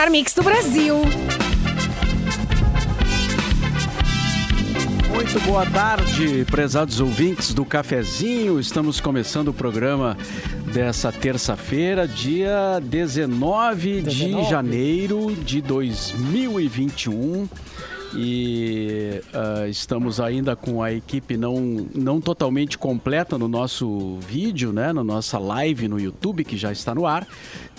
melhor mix do Brasil. Muito boa tarde, prezados ouvintes do Cafezinho. Estamos começando o programa dessa terça-feira, dia 19, 19 de janeiro de 2021. E uh, estamos ainda com a equipe não, não totalmente completa no nosso vídeo, né? Na nossa live no YouTube, que já está no ar.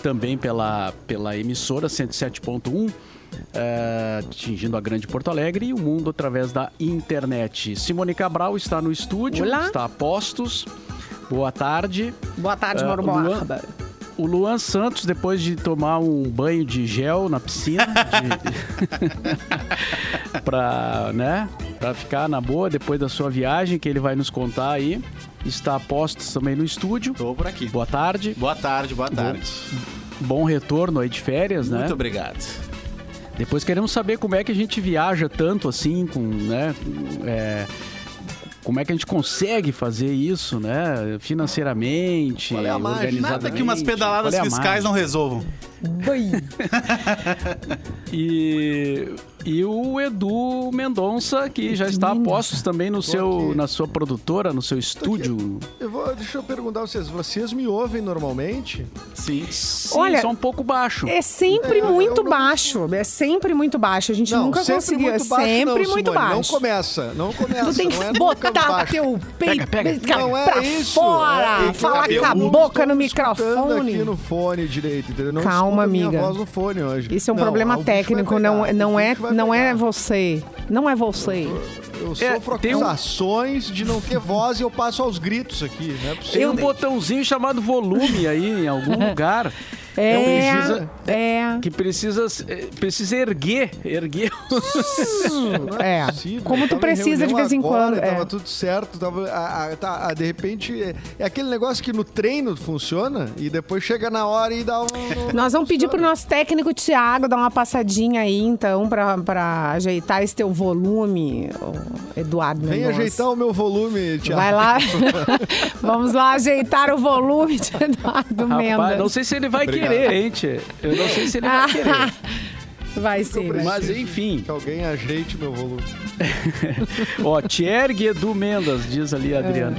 Também pela, pela emissora 107.1. Uh, atingindo a grande Porto Alegre e o mundo através da internet. Simone Cabral está no estúdio, Olá. está a postos. Boa tarde. Boa tarde, uh, Mauro Borba o Luan Santos, depois de tomar um banho de gel na piscina, de... pra, né, pra ficar na boa depois da sua viagem, que ele vai nos contar aí. Está a postos também no estúdio. Tô por aqui. Boa tarde. Boa tarde, boa tarde. Bom, bom retorno aí de férias, Muito né? Muito obrigado. Depois queremos saber como é que a gente viaja tanto assim, com, né? É, como é que a gente consegue fazer isso, né? Financeiramente, Qual é a. Nada que umas pedaladas é fiscais não resolvam. e e o Edu Mendonça, que já está a postos também no seu, na sua produtora, no seu estúdio. Eu vou, deixa eu perguntar a vocês, vocês me ouvem normalmente? Sim. Sim Olha, só um pouco baixo. É sempre é, muito não... baixo. É sempre muito baixo. A gente não, nunca conseguiu. Muito baixo, sempre não, muito baixo. Não começa, não começa. Tu tem que é botar teu peito não é pra isso, fora. É, Falar com a boca no microfone. aqui no fone direito, entendeu? Não Calma, amiga. Minha voz no fone hoje. Isso é um problema técnico, não, não é não é você. Não é você. Eu é, sofro é, acusações um... de não ter voz e eu passo aos gritos aqui. Né? Tem um botãozinho chamado volume aí em algum lugar. É, é, precisa, é. Que precisa, é, precisa erguer, erguer. é, é como tu precisa de vez em quando. Agora, tava tudo certo, tava, a, a, tá, a, de repente é, é, aquele negócio que no treino funciona e depois chega na hora e dá um. Nós vamos pedir pro nosso técnico Thiago dar uma passadinha aí, então, pra, pra ajeitar esse teu volume, Eduardo. Vem ajeitar o meu volume, Thiago. Vai lá. vamos lá ajeitar o volume de Eduardo Rapaz, Mendes. Não sei se ele vai querer querer, hein? Eu não sei se ele vai querer. Vai sim. Mas enfim. Que alguém ajeite meu volume. Ó, te ergue Edu Mendas, diz ali a Adriana.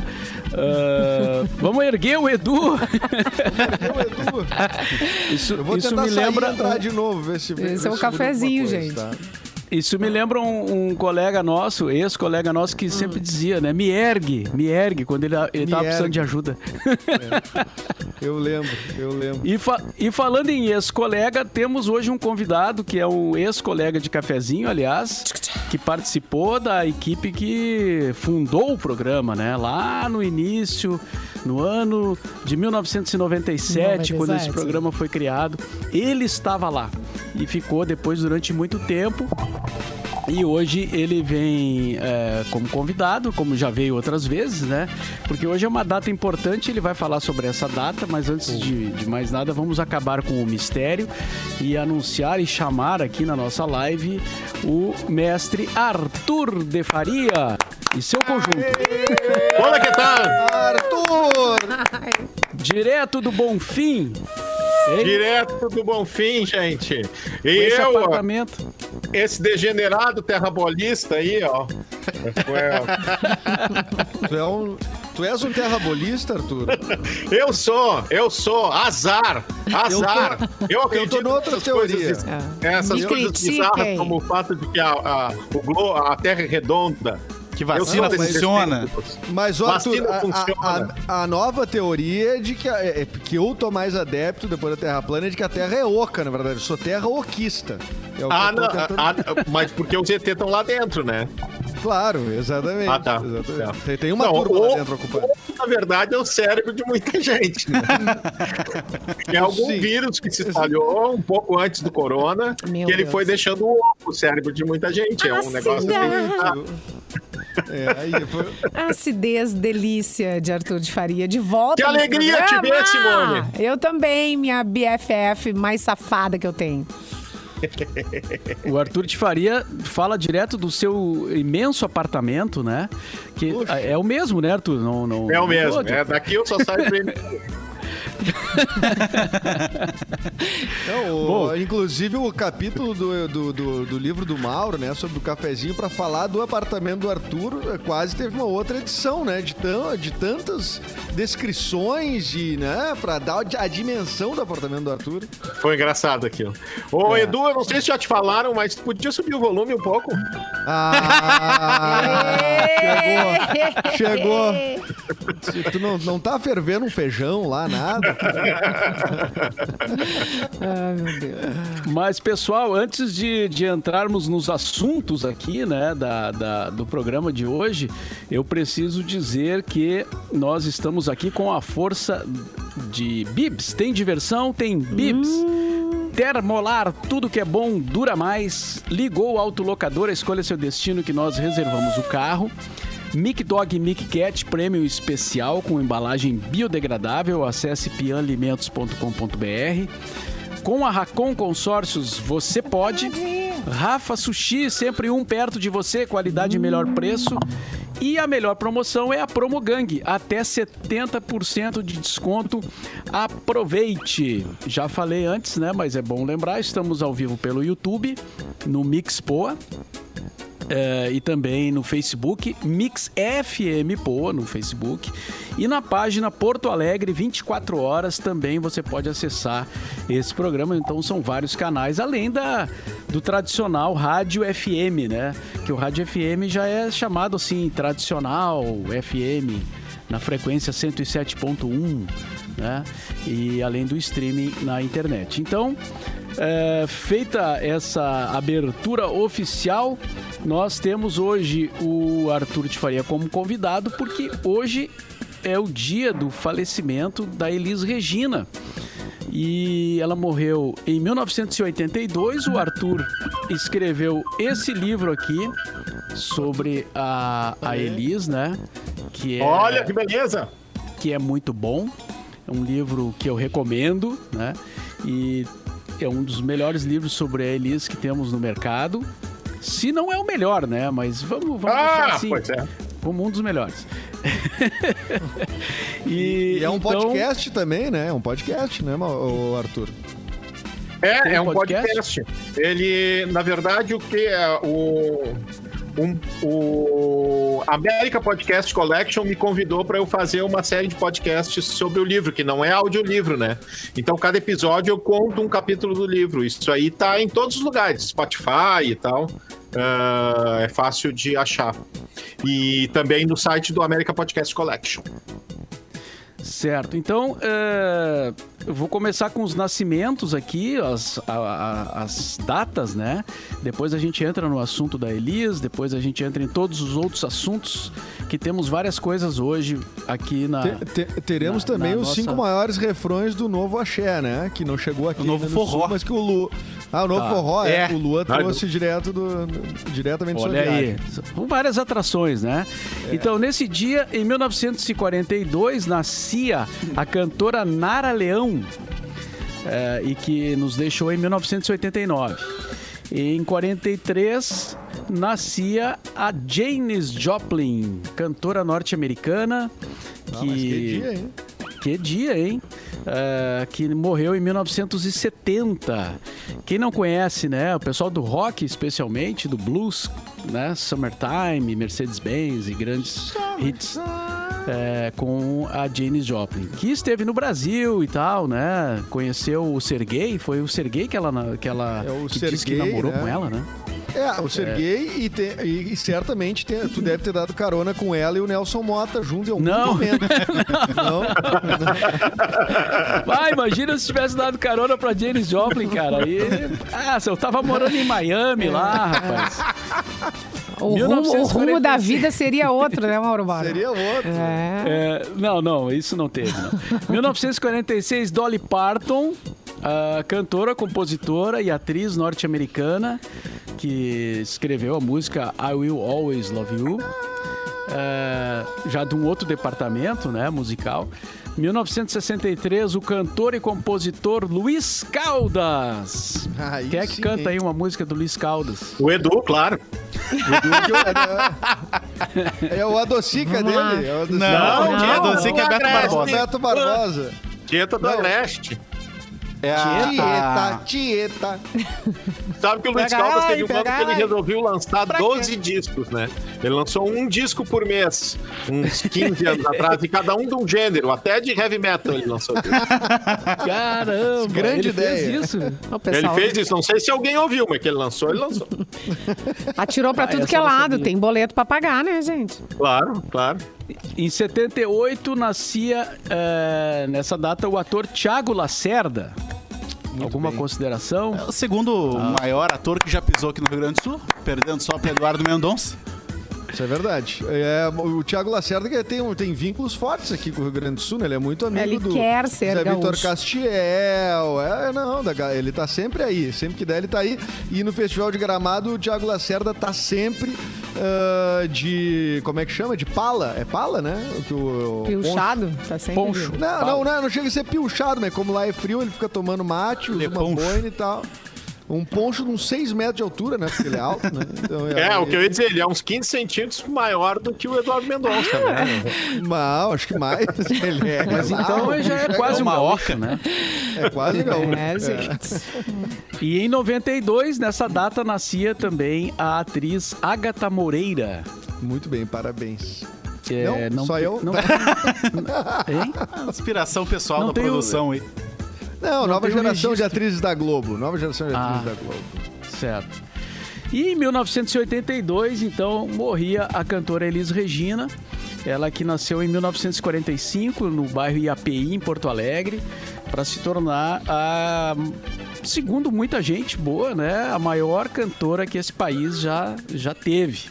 É. Uh, vamos erguer o Edu. erguer o Edu. Isso, Eu vou isso me lembra. entrar de novo, ver se Esse é um cafezinho, gente. Tá? Isso me lembra um, um colega nosso, ex-colega nosso, que hum. sempre dizia, né? Me ergue, me ergue, quando ele, ele tava precisando de ajuda. É. Eu lembro, eu lembro. E, fa e falando em ex-colega, temos hoje um convidado que é um ex-colega de cafezinho, aliás, que participou da equipe que fundou o programa, né? Lá no início, no ano de 1997, quando esse programa foi criado. Ele estava lá e ficou depois durante muito tempo. E hoje ele vem é, como convidado, como já veio outras vezes, né? Porque hoje é uma data importante, ele vai falar sobre essa data, mas antes de, de, mais nada, vamos acabar com o mistério e anunciar e chamar aqui na nossa live o mestre Arthur de Faria e seu conjunto. Olá, que tal? Arthur! Direto do Bonfim. Direto do Bonfim, gente. E Esse eu, apartamento. Esse degenerado terrabolista aí, ó. tu, é um, tu és um terrabolista, Arthur? eu sou, eu sou. Azar. Azar. Eu, tô, eu acredito eu tô noutra teoria. Coisas, é. Essas coisas bizarras, como o fato de que a, a, o globo, a Terra é redonda que vacina funciona. Mas, ó, Arthur, a, a, a, nova teoria é de que, é, é, que eu tô mais adepto, depois da Terra plana, é de que a Terra é oca, na verdade. Eu sou terra oquista. É ah, não, tentando... ah, mas porque os ET estão lá dentro, né? Claro, exatamente. Ah, tá. Exatamente. Tem, tem, uma não, turma ou, lá dentro ocupada. Na verdade, é o cérebro de muita gente. Né? é algum Sim. vírus que se espalhou um pouco antes do corona, Meu que ele Deus. foi deixando o cérebro de muita gente. É um negócio assim. É, aí foi... Acidez, delícia de Arthur de Faria. De volta. Que alegria te ver, Simone. Eu também, minha BFF mais safada que eu tenho. O Arthur de Faria fala direto do seu imenso apartamento, né? Que Puxa. é o mesmo, né, Arthur? Não, não, é o mesmo. É, daqui eu só saio Não, o, inclusive o capítulo do, do, do, do, livro do Mauro, né, sobre o cafezinho, para falar do apartamento do Arthur, quase teve uma outra edição, né, de, tão, de tantas descrições, de, né, para dar a dimensão do apartamento do Arthur. Foi engraçado aquilo. Ô, é. Edu, eu não sei se já te falaram, mas podia subir o volume um pouco? Ah, chegou, chegou. Tu não, não tá fervendo um feijão lá, nada? Ai, meu Deus. Mas, pessoal, antes de, de entrarmos nos assuntos aqui, né, da, da, do programa de hoje, eu preciso dizer que nós estamos aqui com a força de Bibs. Tem diversão, tem Bibs. Hum. Termolar, tudo que é bom dura mais. Ligou o autolocador, escolha seu destino que nós reservamos o carro. Mic Dog Mic Cat Prêmio Especial com embalagem biodegradável. Acesse pianalimentos.com.br. Com a Racon Consórcios você pode. Rafa Sushi, sempre um perto de você, qualidade e melhor preço. E a melhor promoção é a Promo Gang, até 70% de desconto. Aproveite! Já falei antes, né? Mas é bom lembrar, estamos ao vivo pelo YouTube, no Mixpoa. É, e também no Facebook, Mix FM Poa no Facebook. E na página Porto Alegre, 24 horas, também você pode acessar esse programa. Então são vários canais, além da, do tradicional rádio FM, né? Que o rádio FM já é chamado assim, tradicional FM, na frequência 107.1, né? E além do streaming na internet. Então, é, feita essa abertura oficial, nós temos hoje o Arthur de Faria como convidado, porque hoje é o dia do falecimento da Elis Regina. E ela morreu em 1982. O Arthur escreveu esse livro aqui sobre a, a Elis, né? Que é, Olha que beleza! Que é muito bom. É um livro que eu recomendo, né? E é um dos melhores livros sobre a Elis que temos no mercado. Se não é o melhor, né? Mas vamos, vamos ah, assim. Pois é. Como um dos melhores. e, e, é um então... podcast também, né? É um podcast, né, o Arthur? É, é um podcast? podcast. Ele, na verdade, o que é o um, o América Podcast Collection me convidou para eu fazer uma série de podcasts sobre o livro, que não é audiolivro, né? Então, cada episódio eu conto um capítulo do livro. Isso aí tá em todos os lugares, Spotify e tal. Uh, é fácil de achar. E também no site do América Podcast Collection. Certo. Então, é, eu vou começar com os nascimentos aqui, as, a, a, as datas, né? Depois a gente entra no assunto da Elis, depois a gente entra em todos os outros assuntos, que temos várias coisas hoje aqui na. Te, te, teremos na, também na os nossa... cinco maiores refrões do novo Axé, né? Que não chegou aqui. O novo forró. Sul, mas que o Lu. Ah, o novo tá. forró, é. é. O Lua trouxe direto do, diretamente Olha aí. São várias atrações, né? É. Então, nesse dia, em 1942, nascia a cantora Nara Leão, é, e que nos deixou em 1989. E em 43 nascia a Janis Joplin, cantora norte-americana que... que dia, hein? Que dia, hein? Uh, que morreu em 1970. Quem não conhece, né? O pessoal do rock, especialmente, do blues, né? Summertime, Mercedes-Benz e grandes hits. É, com a Janis Joplin, que esteve no Brasil e tal, né? Conheceu o Sergei, foi o Sergei que ela, que ela é que Sergei, disse que namorou né? com ela, né? É, o Serguei é. e, te, e, e, certamente te, tu deve ter dado carona com ela e o Nelson Mota junto em algum não. momento. não. não. Vai, imagina se tivesse dado carona pra James Joplin, cara. Aí, ah, eu tava morando em Miami lá, rapaz. O rumo, o rumo, da vida seria outro, né, Mauro Barra? Seria outro. É. É, não, não, isso não teve. Não. 1946, Dolly Parton, cantora, compositora e atriz norte-americana que escreveu a música I Will Always Love You, é, já de um outro departamento né, musical. 1963, o cantor e compositor Luiz Caldas. Aí Quem é que sim, canta hein? aí uma música do Luiz Caldas? O Edu, claro. é o Adocica dele. É o Adocica. Não, não, o Adocica é Beto Barbosa. Beto Barbosa. Tieta do Leste. É a... Tieta, Tieta. Sabe que o Luiz Caldas teve um ano que ele resolveu lançar pra 12 quê? discos, né? Ele lançou um disco por mês, uns 15 anos atrás, e cada um de um gênero, até de heavy metal ele lançou. Caramba! Grande ele ideia. fez isso. ele fez isso, não sei se alguém ouviu, mas que ele lançou, ele lançou. Atirou pra ah, tudo que é lado, tem boleto pra pagar, né, gente? Claro, claro. Em 78 nascia, é, nessa data, o ator Tiago Lacerda. Muito Alguma bem. consideração? É o segundo ah. maior ator que já pisou aqui no Rio Grande do Sul, perdendo só para Eduardo Mendonça. Isso é verdade. É, o Thiago Lacerda tem, tem vínculos fortes aqui com o Rio Grande do Sul, né? Ele é muito amigo ele do quer ser Zé Vitor Castiel. É, não, ele tá sempre aí. Sempre que der, ele tá aí. E no Festival de Gramado, o Thiago Lacerda tá sempre uh, de. Como é que chama? De pala? É pala, né? O, o, Pilchado? Tá sempre. Poncho. Não, não, não, não chega a ser pilchado, mas como lá é frio, ele fica tomando mate, usa uma boina e tal um poncho de uns 6 metros de altura, né? Porque ele é alto, né? Então, é, é o que eu ia dizer, ele é uns 15 centímetros maior do que o Eduardo Mendonça, né? Mal, acho que mais. Ele é, Mas então ele já é quase uma oca, né? É quase não. É, gente. E em 92, nessa data, nascia também a atriz Agatha Moreira. Muito bem, parabéns. É, não, não, só eu? Não, hein? Inspiração pessoal não da produção aí. Não, não nova geração de atrizes da Globo. Nova geração de atrizes ah, da Globo. Certo. E em 1982, então, morria a cantora Elis Regina. Ela que nasceu em 1945 no bairro IAPI, em Porto Alegre, para se tornar a, segundo muita gente boa, né, a maior cantora que esse país já, já teve.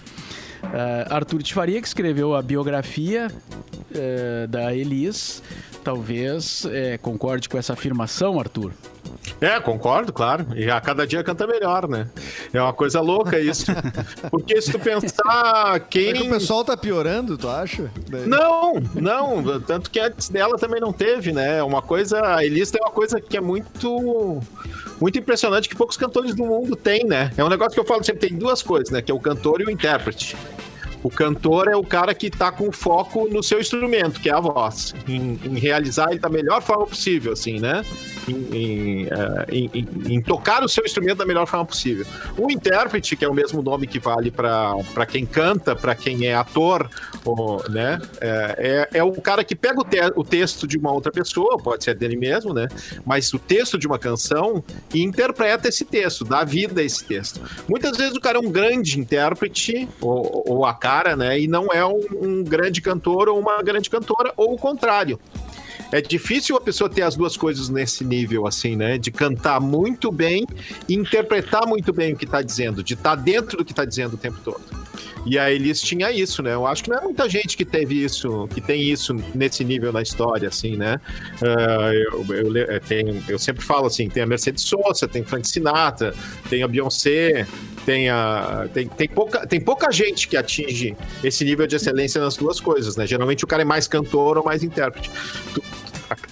Uh, Arthur de Faria, que escreveu a biografia uh, da Elis, talvez é, concorde com essa afirmação, Arthur. É, concordo, claro. E a cada dia canta melhor, né? É uma coisa louca isso. Porque se tu pensar quem. É que o pessoal tá piorando, tu acha? Não, não. Tanto que antes dela também não teve, né? Uma coisa. A Elisa é uma coisa que é muito. Muito impressionante que poucos cantores do mundo têm, né? É um negócio que eu falo sempre: tem duas coisas, né? Que é o cantor e o intérprete. O cantor é o cara que está com foco no seu instrumento, que é a voz, em, em realizar ele da melhor forma possível, assim, né? Em, eh, em, em, em, tocar o seu instrumento da melhor forma possível. O intérprete, que é o mesmo nome que vale para quem canta, para quem é ator, ou, né? É, é, é, o cara que pega o, te o texto de uma outra pessoa, pode ser dele mesmo, né? Mas o texto de uma canção e interpreta esse texto, dá vida a esse texto. Muitas vezes o cara é um grande intérprete, ou, ou a cara, né? E não é um, um grande cantor ou uma grande cantora, ou o contrário. É difícil a pessoa ter as duas coisas nesse nível, assim, né? De cantar muito bem e interpretar muito bem o que está dizendo, de estar tá dentro do que está dizendo o tempo todo. E a Elis tinha isso, né? Eu acho que não é muita gente que teve isso, que tem isso nesse nível na história, assim, né? Uh, eu, eu, tenho, eu sempre falo assim, tem a Mercedes Sosa, tem Frank Sinatra, tem a Beyoncé, tem, a, tem, tem, pouca, tem pouca gente que atinge esse nível de excelência nas duas coisas, né? Geralmente o cara é mais cantor ou mais intérprete.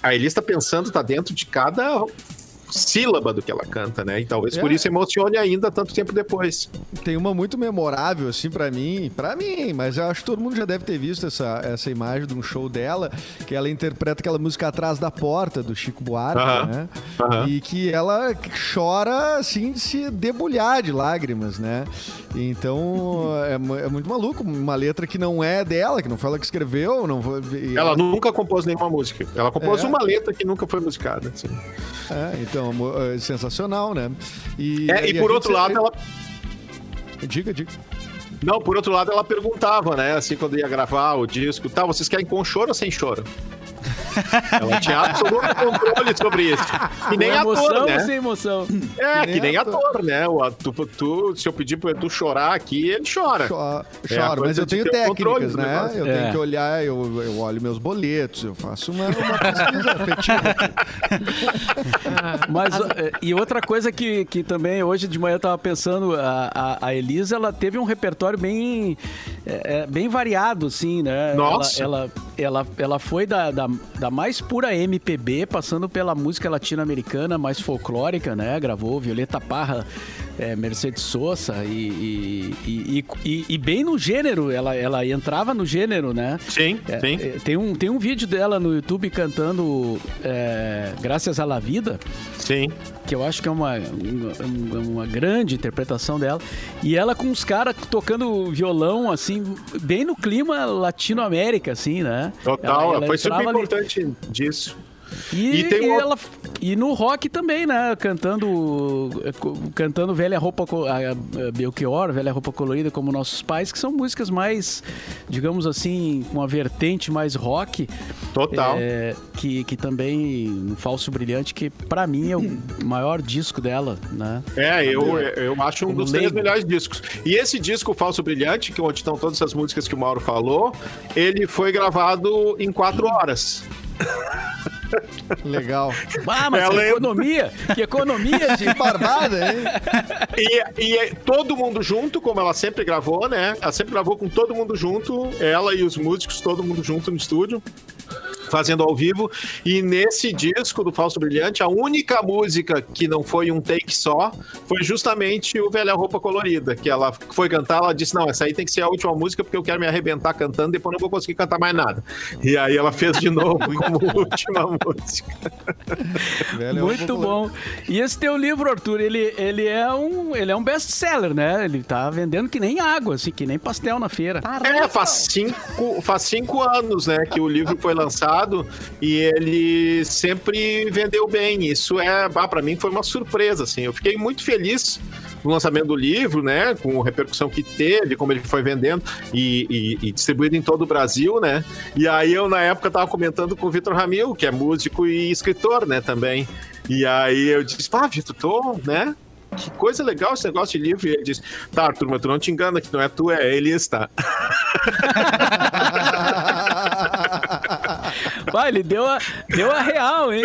A Elis tá pensando, tá dentro de cada sílaba do que ela canta, né? E talvez é. por isso emocione ainda tanto tempo depois. Tem uma muito memorável, assim, para mim, para mim, mas eu acho que todo mundo já deve ter visto essa, essa imagem de um show dela, que ela interpreta aquela música Atrás da Porta, do Chico Buarque, uh -huh. né? Uh -huh. E que ela chora, assim, de se debulhar de lágrimas, né? Então, é, é, muito maluco. Uma letra que não é dela, que não foi ela que escreveu. Não foi, ela, ela nunca compôs nenhuma música. Ela compôs é. uma letra que nunca foi musicada. Assim. É, então, é sensacional, né? E, é, e, e por outro lado, ela. Diga, diga. Não, por outro lado, ela perguntava, né? Assim, quando ia gravar o disco, tá, vocês querem com choro ou sem choro? Ela tinha absoluto controle sobre isso. Que nem emoção ator, né? sem emoção. É, que nem, que nem ator. ator. né? O, tu, tu, se eu pedir pra tu chorar aqui, ele chora. Chora, é mas eu tenho técnicas, né? Eu é. tenho que olhar, eu, eu olho meus boletos, eu faço uma, uma pesquisa afetiva. mas, é, e outra coisa que, que também hoje de manhã eu tava pensando, a, a, a Elisa, ela teve um repertório bem, é bem variado, assim, né? Nossa! Ela, ela, ela, ela foi da, da, da mais pura MPB, passando pela música latino-americana mais folclórica, né? Gravou Violeta Parra é, Mercedes Sosa e, e, e, e, bem no gênero, ela, ela entrava no gênero, né? Sim, é, sim. É, tem, um, tem um vídeo dela no YouTube cantando é, Graças à La Vida. Sim. Que eu acho que é uma, uma, uma grande interpretação dela. E ela com os caras tocando violão, assim, bem no clima latino-américa, assim, né? Total, ela, ela foi super importante ali... disso. E, e, e ela, e no rock também, né? Cantando cantando Velha Roupa a Belchior, Velha Roupa Colorida, como Nossos Pais, que são músicas mais, digamos assim, com uma vertente mais rock. Total. É, que, que também, um Falso Brilhante, que para mim é o maior disco dela, né? É, eu, eu acho um dos três melhores discos. E esse disco, Falso Brilhante, que onde estão todas essas músicas que o Mauro falou, ele foi gravado em quatro horas. Legal. Ah, mas Ela que economia! Que economia de... barbada, hein? E, e todo mundo junto, como ela sempre gravou, né? Ela sempre gravou com todo mundo junto, ela e os músicos, todo mundo junto no estúdio fazendo ao vivo. E nesse disco do Falso Brilhante, a única música que não foi um take só foi justamente o Velha Roupa Colorida, que ela foi cantar, ela disse: Não, essa aí tem que ser a última música porque eu quero me arrebentar cantando, depois não vou conseguir cantar mais nada. E aí ela fez de novo como última música. Velha Muito bom. E esse teu livro, Arthur, ele, ele é um, ele é um best-seller, né? Ele tá vendendo que nem água, assim, que nem pastel na feira. É, faz cinco, faz cinco anos, né, que o livro foi lançado e ele sempre vendeu bem. Isso é, ah, para mim foi uma surpresa, assim. Eu fiquei muito feliz no lançamento do livro, né, com a repercussão que teve, como ele foi vendendo e, e, e distribuído em todo o Brasil, né. E aí eu na época tava comentando com o Vitor Ramil, que é músico e escritor, né, também. E aí eu disse, pá, Vitor, tô, né, que coisa legal esse negócio de livro. E ele disse, tá, turma, tu não te engana que não é tu, é ele está. Vai, ele deu a, deu a real, hein?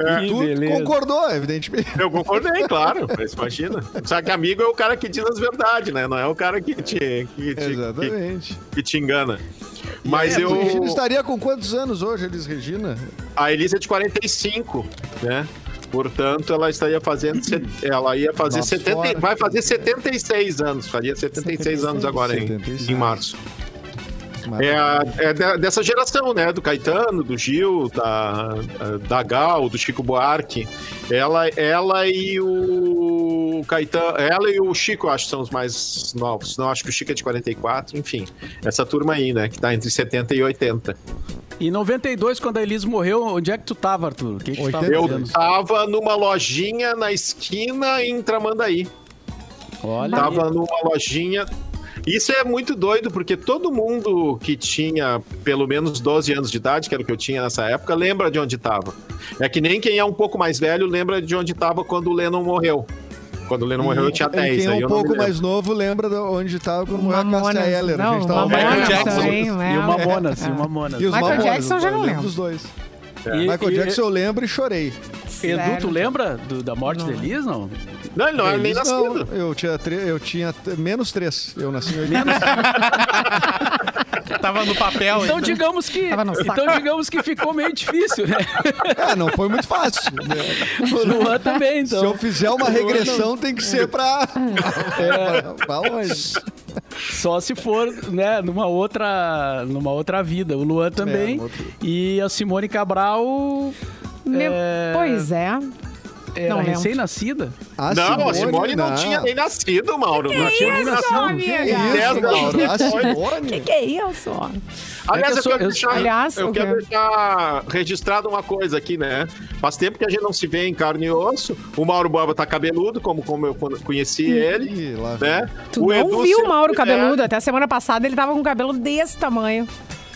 É, tu beleza. concordou, evidentemente. Eu concordei, claro. Mas imagina. Só que amigo é o cara que diz as verdades, né? Não é o cara que te, que te, Exatamente. Que, que te engana. Mas é, eu. Regina estaria com quantos anos hoje, Elis Regina? A Elis é de 45, né? Portanto, ela estaria fazendo. Ela ia fazer Nossa, 70. Vai fazer 76 anos. Faria 76, 76 anos agora, em, em março. É, é, dessa geração, né? Do Caetano, do Gil, da, da Gal, do Chico Buarque. Ela, ela e o Caetano, ela e o Chico, acho que são os mais novos. Não, acho que o Chico é de 44, enfim. Essa turma aí, né? Que tá entre 70 e 80. Em 92, quando a Elis morreu, onde é que tu tava, Arthur? Que que tu tava eu tava numa lojinha na esquina em Tramandaí. Olha. Tava aí. numa lojinha isso é muito doido, porque todo mundo que tinha pelo menos 12 anos de idade, que era o que eu tinha nessa época, lembra de onde estava. É que nem quem é um pouco mais velho lembra de onde estava quando o Lennon morreu. Quando o Lennon morreu, eu tinha 10. Quem é um pouco mais novo lembra de onde estava quando morreu a Cássia Eller. Não, a gente tava Michael Jackson. Também, e o Mamonas. É. E o Mamonas. E os Michael Mamonas, Jackson já não lembro. dos dois. É. Michael Jackson eu lembro e chorei. Sério? Edu, tu lembra do, da morte não. de Elis, não? Não, ele não era nem nascido. eu tinha, eu tinha menos três. Eu nasci em 80. Tava no papel. Então digamos que, então digamos que ficou meio difícil, né? É, não foi muito fácil. Né? O Luan também, então. Se eu fizer uma regressão, tem que ser pra, é. pra, pra longe. Só se for, né, numa outra, numa outra vida. O Luan também. É, e a Simone Cabral. Meu, é... Pois é. Era não recém-nascida? Ah, não, Simone, a Simone não, não, tinha nem nascido, Mauro. Que não tinha nem nascido. Que isso, Mauro? A Simone. Que que é isso? Aliás, é eu, eu, quero, deixar, aliás, eu quero deixar registrado uma coisa aqui, né? Faz tempo que a gente não se vê em carne e osso. O Mauro Borba tá cabeludo, como, como eu conheci ele. Ih, né? Tu o não Edu viu o Mauro cabeludo? Até a semana passada ele tava com cabelo desse tamanho.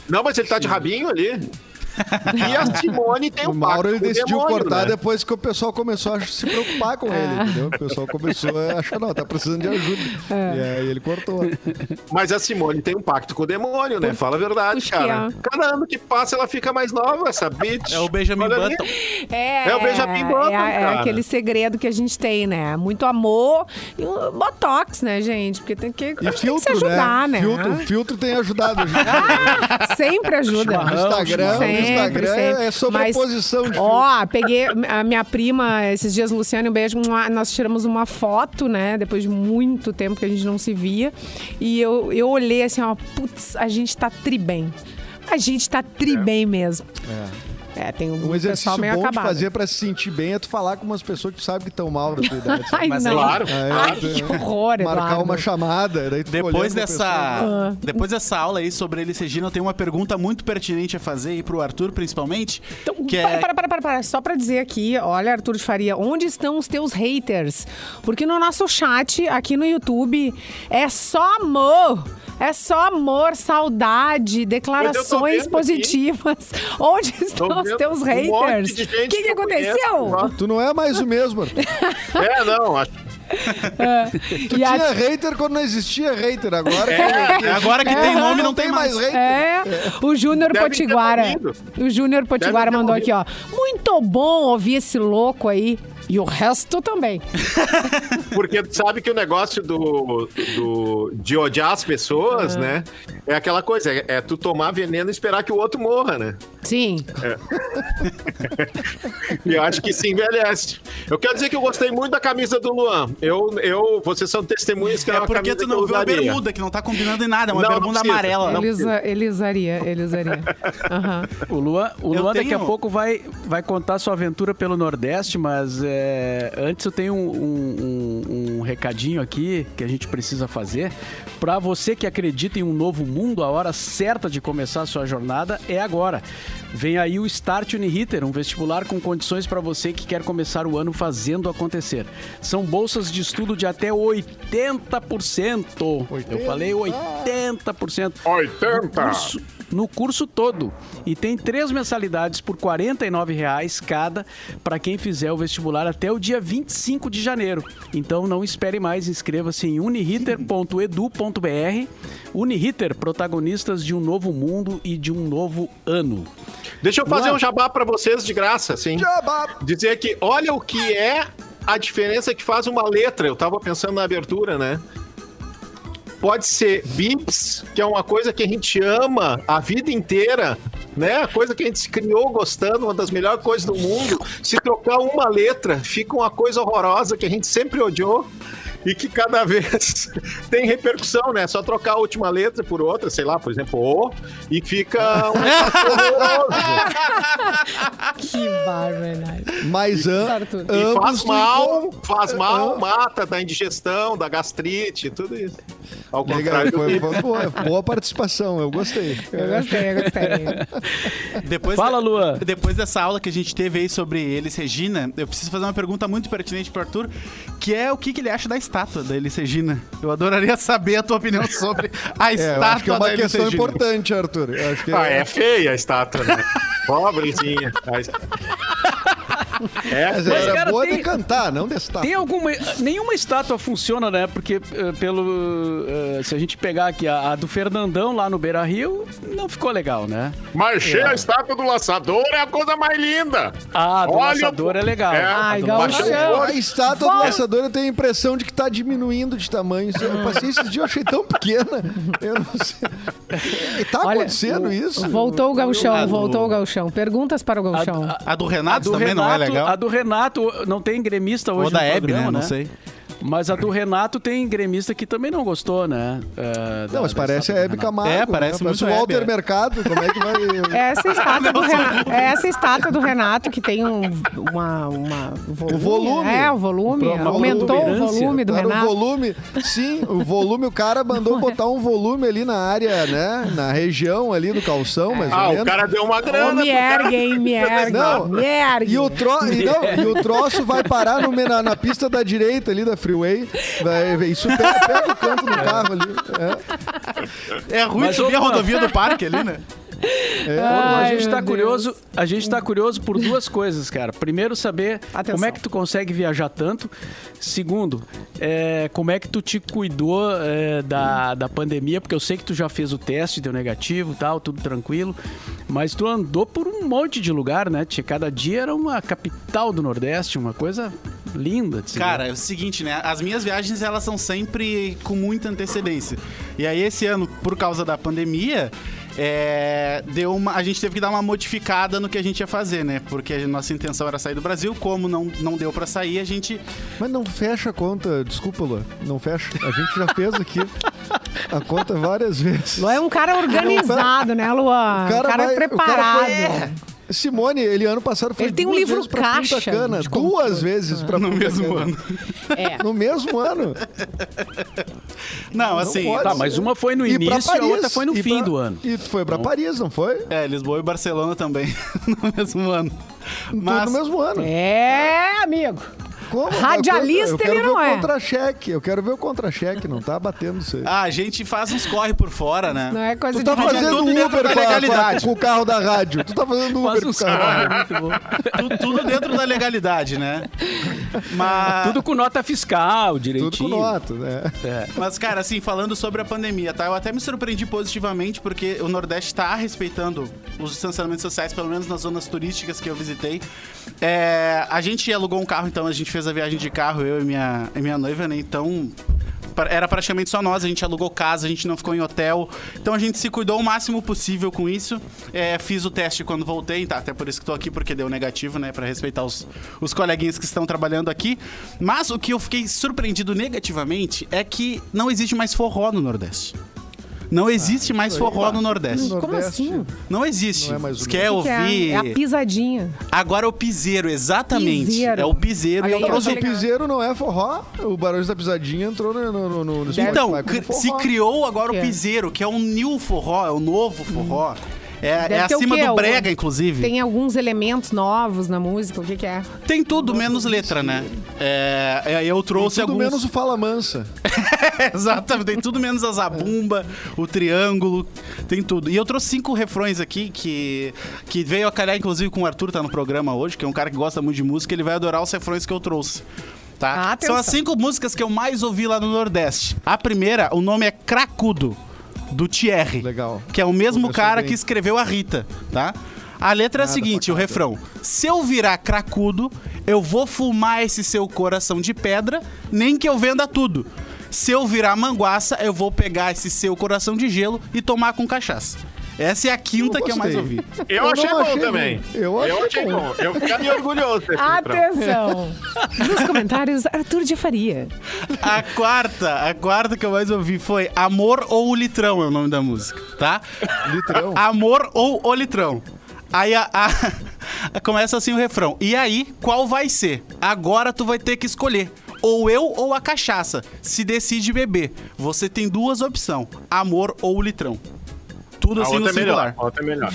Não, mas ele tá de rabinho ali. E a Simone tem um O Mauro ele decidiu demônio, cortar né? depois que o pessoal começou a se preocupar com é. ele, entendeu? O pessoal começou a achar, não, tá precisando de ajuda. É. E aí ele cortou. Mas a Simone tem um pacto com o demônio, né? Fala a verdade, cara. É. Cada ano que passa ela fica mais nova, essa bitch. É o Benjamin Button. É, é o Benjamin Button, é, é, aquele segredo que a gente tem, né? Muito amor e um botox, né, gente? Porque tem que, e filtro, que se ajudar, né? né? Filtro, filtro tem ajudado a gente. Ah, sempre ajuda. Instagram, no Sempre, é sobreposição Mas, de Ó, peguei a minha prima esses dias, Luciane, um beijo. Nós tiramos uma foto, né? Depois de muito tempo que a gente não se via. E eu, eu olhei assim, ó, putz, a gente tá tri bem. A gente tá tri bem mesmo. É, tem um, Um exercício meio bom de acabado. fazer pra se sentir bem é tu falar com umas pessoas que tu sabe que estão mal da tua idade. Ai, Mas não. claro. É, Ai, é. que horror, Marcar Eduardo. uma chamada, daí tu Depois dessa, Ah. depois dessa aula aí sobre Elis Regina, eu tenho uma pergunta muito pertinente a fazer aí pro Arthur, principalmente. Então, que para, é... para, para, para, para. Só pra dizer aqui, olha, Arthur de Faria, onde estão os teus haters? Porque no nosso chat, aqui no YouTube, é só amor. É só amor, saudade, declarações positivas. Onde estão os teus um haters? O que, que que eu conheço, aconteceu? ó. Tu não é mais o mesmo. É, não, acho Tu E a- tinha hater quando não existia hater. Agora É, agora que tem É, nome, não tem mais. hater. É, o Júnior Potiguara. O Júnior Potiguara mandou aqui, ó. Muito bom ouvir esse louco aí. E o resto também. Porque tu sabe que o negócio do, do- de odiar as pessoas, né? É aquela coisa, é, é tu tomar veneno e esperar que o outro morra, né? Sim. E eu acho que se envelhece. Eu quero dizer que eu gostei muito da camisa do Luan. Eu, eu, vocês são testemunhas que é, É uma porque camisa tu não viu a bermuda, que não tá combinando em nada. É uma Não, não bermuda precisa. amarela. Não. Ele, usa- ele usaria, ele usaria. Aham. O Luan, o Luan daqui a tenho- pouco vai, vai contar sua aventura pelo Nordeste, mas é, antes eu tenho um, um- um- um recadinho aqui que a gente precisa fazer. Para você que acredita em um novo mundo, a hora certa de começar a sua jornada é agora. Vem aí o Start Uniriter, um vestibular com condições para você que quer começar o ano fazendo acontecer. São bolsas de estudo de até 80%. Eu falei 80%. 80! curso- no curso todo. E tem três mensalidades por 49 reais cada para quem fizer o vestibular até o dia 25 de janeiro. Então não espere mais, inscreva-se em uniriter.edu.br. Uniriter, protagonistas de um novo mundo e de um novo ano. Deixa eu fazer Luan. um jabá pra vocês de graça, assim. Jabá. Dizer que olha o que é a diferença que faz uma letra. Eu tava pensando na abertura, né? Pode ser bips, que é uma coisa que a gente ama a vida inteira, né? A coisa que a gente se criou gostando, uma das melhores coisas do mundo. Se trocar uma letra, fica uma coisa horrorosa que a gente sempre odiou e que cada vez tem repercussão, né? Só trocar a última letra por outra, sei lá, por exemplo, O, e fica um. Que barbaridade. Mas Arthur. E faz mal, faz mal, mata da indigestão, da gastrite, tudo isso. Ao Legal, foi, que... foi boa, boa participação, eu gostei. Eu gostei, eu gostei. Depois Fala, Luan. Depois dessa aula que a gente teve aí sobre Elis Regina, eu preciso fazer uma pergunta muito pertinente pro Arthur, que é o que, que ele acha da estátua da Elis Regina. Eu adoraria saber a tua opinião sobre a É, estátua que é da uma questão Regina. importante, Arthur. Que Ah, é feia a estátua, né? Pobrezinha. É, Mas cara, boa tem- de cantar, não de estar. Tem alguma. Nenhuma estátua funciona, né? Porque eh, pelo. eh, se a gente pegar aqui a, a do Fernandão lá no Beira Rio, não ficou legal, né? Marchei a estátua do laçador é a coisa mais linda. Ah, a do Olha laçador o- é legal. É, A Ai, do laçador- Baixou A estátua do Volta. laçador eu tenho a impressão de que tá diminuindo de tamanho. Eu passei esses dias, eu achei tão pequena. Eu não sei. E tá Olha, acontecendo isso? Voltou o gauchão, Ah, do- voltou o gauchão. Perguntas para o A, gauchão. a- A do a Renato do também não é Renato, legal? a do Renato não tem gremista hoje Ou da Hebe, programa, né? Não sei. Mas a do Renato tem gremista que também não gostou, né? Da- Não, mas da parece a Hebe. Camargo. É, parece né? muito o Walter Hebe, é. Mercado. Como é que vai... Essa estátua, do Renato, essa estátua do Renato que tem um, uma, uma volume, O volume. É, o volume. Uma Aumentou o volume do no Renato. volume. Sim, o volume, o cara mandou botar um volume ali na área, né? Na região ali do calção, mais Ah, ou o cara deu uma grana. me pro cara. ergue, hein, me ergue. Não, me ergue. E o, tro... e, não, e o troço vai parar no, na, na pista da direita ali da freeway. Vai, isso pega, pega o canto do carro ali. É. É ruim Mas, subir a rodovia do parque ali, né? A Ai, gente meu tá Deus. curioso, a gente tá curioso por duas coisas, cara. Primeiro, saber Atenção. como é que tu consegue viajar tanto. Segundo, é, como é que tu te cuidou é, da, da pandemia, porque eu sei que tu já fez o teste, deu negativo, tal, tudo tranquilo. Mas tu andou por um monte de lugar, né? Tinha- Cada dia era uma capital do Nordeste, uma coisa linda. de. Cara, é o seguinte, né? As minhas viagens, elas são sempre com muita antecedência. E aí, esse ano, por causa da pandemia, é, deu uma, a gente teve que dar uma modificada no que a gente ia fazer, né? Porque a nossa intenção era sair do Brasil, como não, não deu pra sair, a gente. Mas não fecha a conta, desculpa, Lu. Não fecha. A gente já fez aqui a conta várias vezes. Luan é um cara organizado, né, Luan? O cara um cara vai- o cara preparado. foi- Simone, ele ano passado foi Ele tem um livro caixa Cana, duas vezes pra No mesmo Cana. ano. É. No mesmo ano. Não, assim. pode. Tá, mas uma foi no E pra início e a Paris, outra foi no e fim pra- do ano. E foi pra Paris, não foi? É, Lisboa e Barcelona também, no mesmo ano. Tudo Mas, no mesmo ano. É, amigo. Como? Radialista eu quero ele ver não o é. contra-cheque. Eu quero ver o contra-cheque, não tá batendo isso aí. ah, a gente faz uns corre por fora, né? Não é coisa Tu tá de fazendo- tudo Uber da com, a- com a- legalidade. com o carro da rádio. Tu tá fazendo Uber Faz com o carro. da rádio. corre, muito bom. Tu- tudo dentro da legalidade, né? Mas, Tudo com nota fiscal, Tudo direitinho. com nota, né? É. mas, cara, assim, falando sobre a pandemia, tá? Eu até me surpreendi positivamente porque o Nordeste tá respeitando os distanciamentos sociais, pelo menos nas zonas turísticas que eu visitei. É, a gente alugou um carro, então a gente fez a viagem de carro, eu e minha, e minha noiva, né? Então. Era praticamente só nós, a gente alugou casa, a gente não ficou em hotel. Então a gente se cuidou o máximo possível com isso. É, fiz o teste quando voltei, tá? Até por isso que tô aqui, porque deu negativo, né? Pra respeitar os, os coleguinhas que estão trabalhando aqui. Mas o que eu fiquei surpreendido negativamente é que não existe mais forró no Nordeste. Não existe mais isso aí, forró tá. no Nordeste. No Como Nordeste, assim? Não existe. Não é mais o Você quer O que que é? ouvir? É a pisadinha. Agora é o piseiro, exatamente. Piseiro. É o piseiro. Olha E aí, ó, trouxe tá O piseiro não é forró. O Barões da Pisadinha entrou no, no, no, no Então, como cri- forró. se criou agora o é? piseiro, que é um new forró, é o novo forró. É, Deve é ter o acima quê? do O- brega, inclusive. Tem, Tem alguns elementos novos na música. O que, que é? tudo menos letra, né? É, é, eu trouxe Tudo alguns... menos o Fala Mansa. Exatamente, tem tudo menos a zabumba, o triângulo, tem tudo. E eu trouxe cinco refrões aqui que, que veio a calhar, inclusive, com o Arthur, tá no programa hoje, que é um cara que gosta muito de música, ele vai adorar os refrões que eu trouxe. Tá? Atenção. São as cinco músicas que eu mais ouvi lá no Nordeste. A primeira, o nome é Cracudo, do Thierry. Legal. Que é o mesmo cara bem. que escreveu a Rita, tá? A letra é a Nada seguinte, o refrão. Se eu virar cracudo, eu vou fumar esse seu coração de pedra, nem que eu venda tudo. Se eu virar manguaça, eu vou pegar esse seu coração de gelo e tomar com cachaça. Essa é a quinta Eu que eu mais ouvi. Eu, Eu achei bom achei também. ruim. Eu achei achei bom. bom. Eu ficaria orgulhoso. Atenção! Nos comentários, Arthur de Faria. A quarta, a quarta que eu mais ouvi foi Amor ou o Litrão é o nome da música, tá? Litrão. Amor ou o Litrão. Aí a, a- começa assim o refrão. E aí, qual vai ser? Agora tu vai ter que escolher. Ou eu ou a cachaça. Se decide beber. Você tem duas opções: amor ou litrão. Tudo A assim no é melhor. singular. A outra é melhor.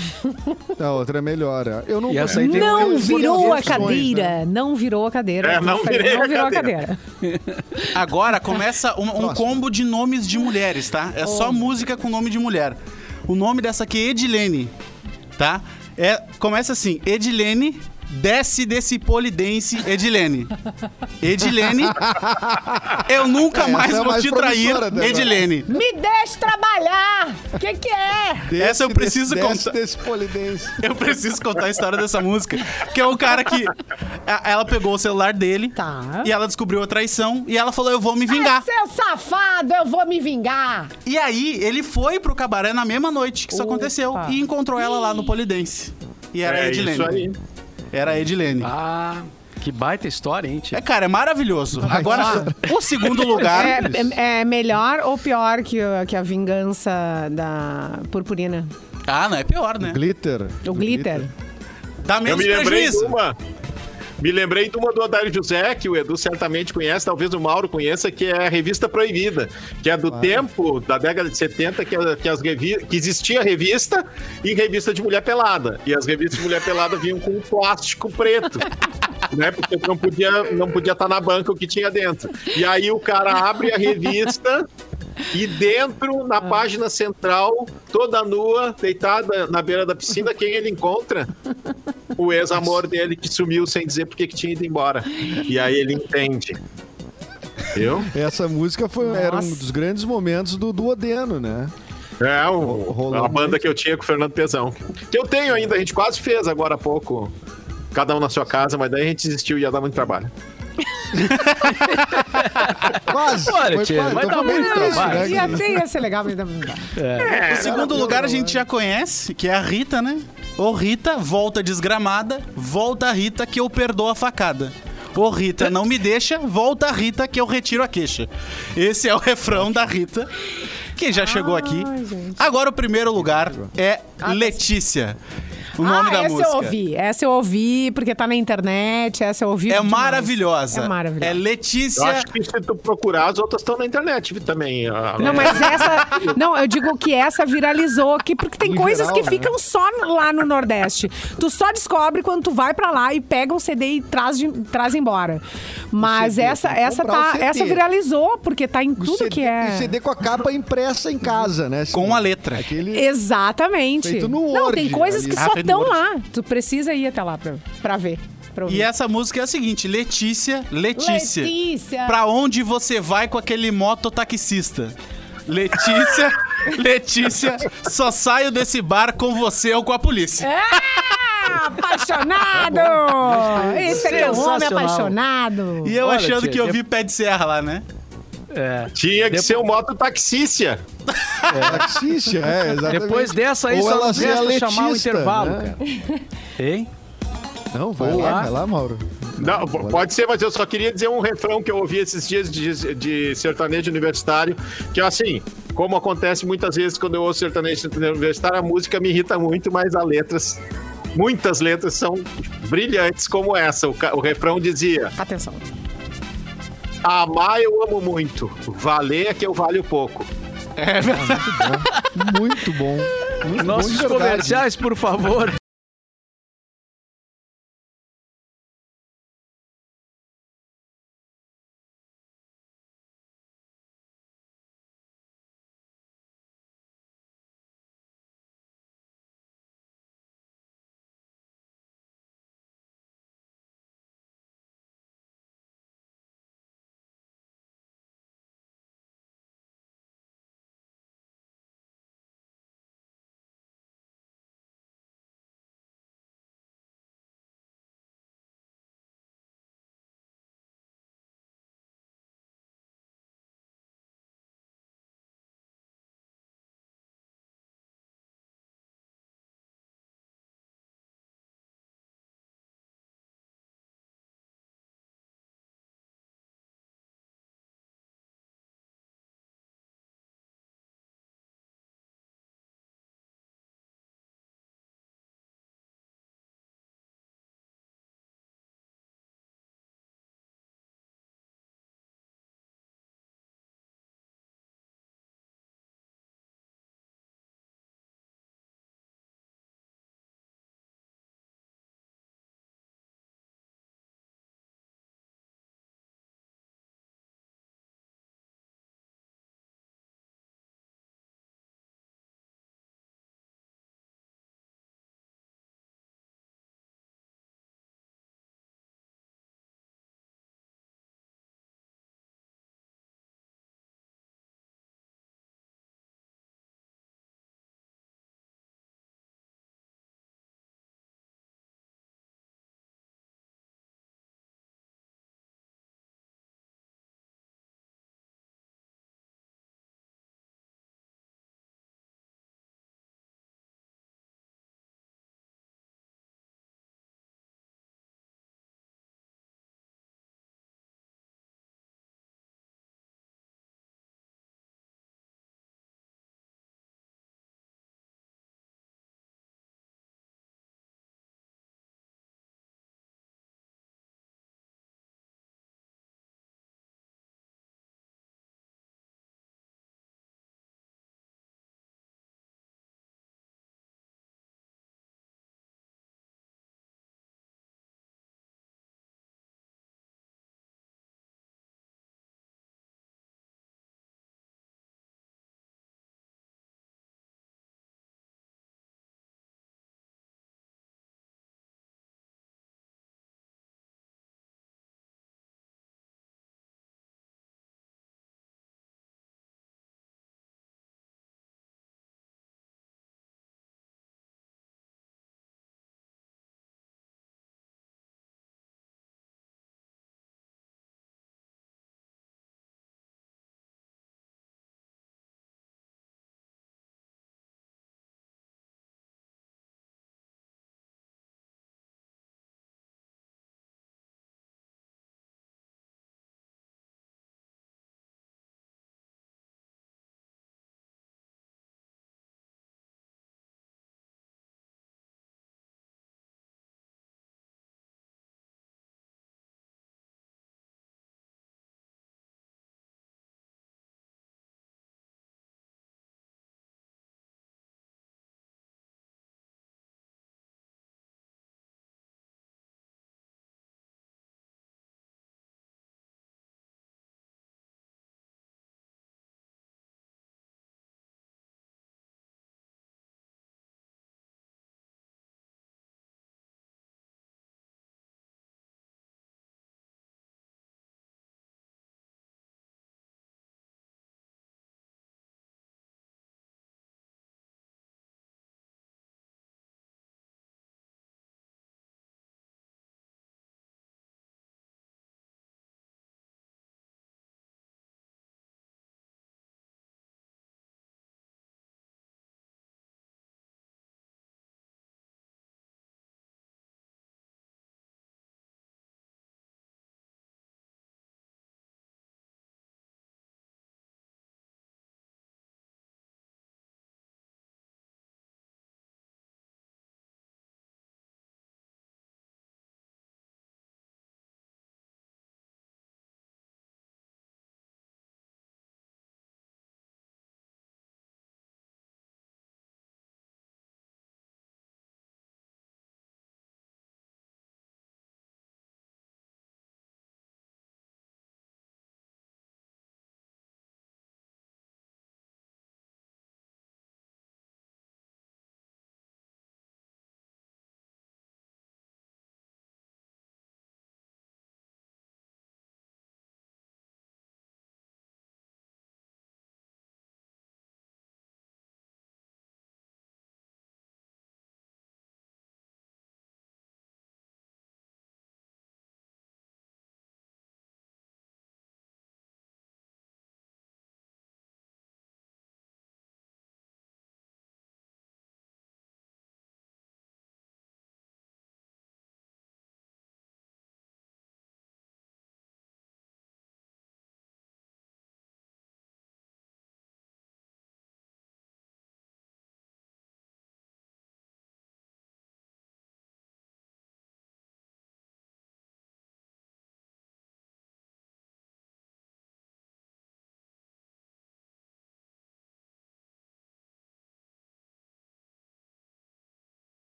A outra é melhor. é. Eu não E essa aí tem Não eu escolhi virou a cadeira. né? Não virou a cadeira. É, não virei não virou a cadeira. cadeira. Agora começa um, um combo de nomes de mulheres, tá? É só música com nome de mulher. O nome dessa aqui é Edilene, tá? É, começa assim, Edilene, desce desse polidense, Edilene. Edilene, eu nunca Essa mais é a vou mais te trair, dela. Edilene. Me deixe trabalhar! O que, que é? Desce, Essa eu preciso desce, desce contar. desse polidense. Eu preciso contar a história dessa música. Que é o cara que. a- Ela pegou o celular dele Tá. e ela descobriu a traição e ela falou: Eu vou me vingar. Seu safado, eu vou me vingar! E aí, ele foi pro cabaré na mesma noite que isso Opa. aconteceu e encontrou ela lá no Polidense. E era a É Edilene. isso aí. Era a Edilene. Ah, que baita história, hein, tia? É, cara, é maravilhoso. Agora, o segundo lugar. É, é- é melhor ou pior que, a- que a vingança da purpurina? Ah, não, é pior, né? Glitter. O glitter. Dá Eu menos me lembrei de prejuízo. uma. Me lembrei de uma do Odário José, que o Edu certamente conhece, talvez o Mauro conheça, que é a Revista Proibida, que é do tempo da década de 70 que, que, as revi que existia revista e revista de mulher pelada. E as revistas de mulher pelada vinham com um plástico preto. Né, porque não podia não podia estar na banca o que tinha dentro. E aí o cara abre a revista e dentro, na página central, toda nua, deitada na beira da piscina, quem ele encontra? O ex-amor dele que sumiu sem dizer porque que tinha ido embora. E aí ele entende. Viu? Essa música foi, era um dos grandes momentos do, do Odeno, né? É, o, Rolou a banda muito. que eu tinha com o Fernando Pezão. Que eu tenho ainda, a gente quase fez agora há pouco. Cada um na sua casa, mas daí a gente desistiu e ia dar muito trabalho. Quase. Olha, tia, quase. vai dar muito trabalho. né? Ia ter, ia ser legal, mas não dá. É. O segundo lugar a gente já conhece, que é a Rita, né? Ô Rita, volta desgramada, volta a Rita que eu perdoo a facada. Ô Rita, não me deixa, volta a Rita que eu retiro a queixa. Esse é o refrão da Rita, que já chegou aqui. gente. Agora o primeiro lugar é Letícia. O nome ah, da essa música. eu ouvi. Essa eu ouvi, porque tá na internet. Essa eu ouvi É demais. maravilhosa. É maravilhosa. É Eu Letícia. acho que se tu procurar, as outras estão na internet também. a- Não, mas essa. Não, eu digo que essa viralizou aqui, porque tem No coisas geral, que né? ficam só lá no Nordeste. Tu só descobre quando tu vai pra lá e pega um CD e traz, de- traz embora. Mas CD, essa, tem essa, tá, essa viralizou, porque tá em tudo CD, que é. o CD com a capa impressa em casa, né? Com a letra. Aquele... Exatamente. Feito no Não, Word tem coisas ali. que Ah, só no estão lá. Tu precisa ir até lá pra, pra ver. Pra. E essa música é a seguinte: Letícia, Letícia. Letícia. Pra onde você vai com aquele mototaxista? Letícia, Letícia, só saio desse bar com você ou com a polícia. Ah, apaixonado! Esse aqui é um homem apaixonado. E eu Olha, achando tia, que eu vi pé de serra lá, né? É. Tinha que Depois- ser o moto taxícia. Taxícia, é, exatamente. Depois dessa aí, Ou só a resta chamar o letista, intervalo, né? cara. Hein? Não, vai Ou lá, vai lá, Mauro. Não, p- pode ser, mas eu só queria dizer um refrão que eu ouvi esses dias de, de sertanejo universitário, que é assim, como acontece muitas vezes quando eu ouço sertanejo universitário, a música me irrita muito, mas as letras, muitas letras são brilhantes como essa. O, o refrão dizia, Atenção. Amar eu amo muito, valer é que eu valho pouco. Muito bom. Muito bom Nossos comerciais, por favor.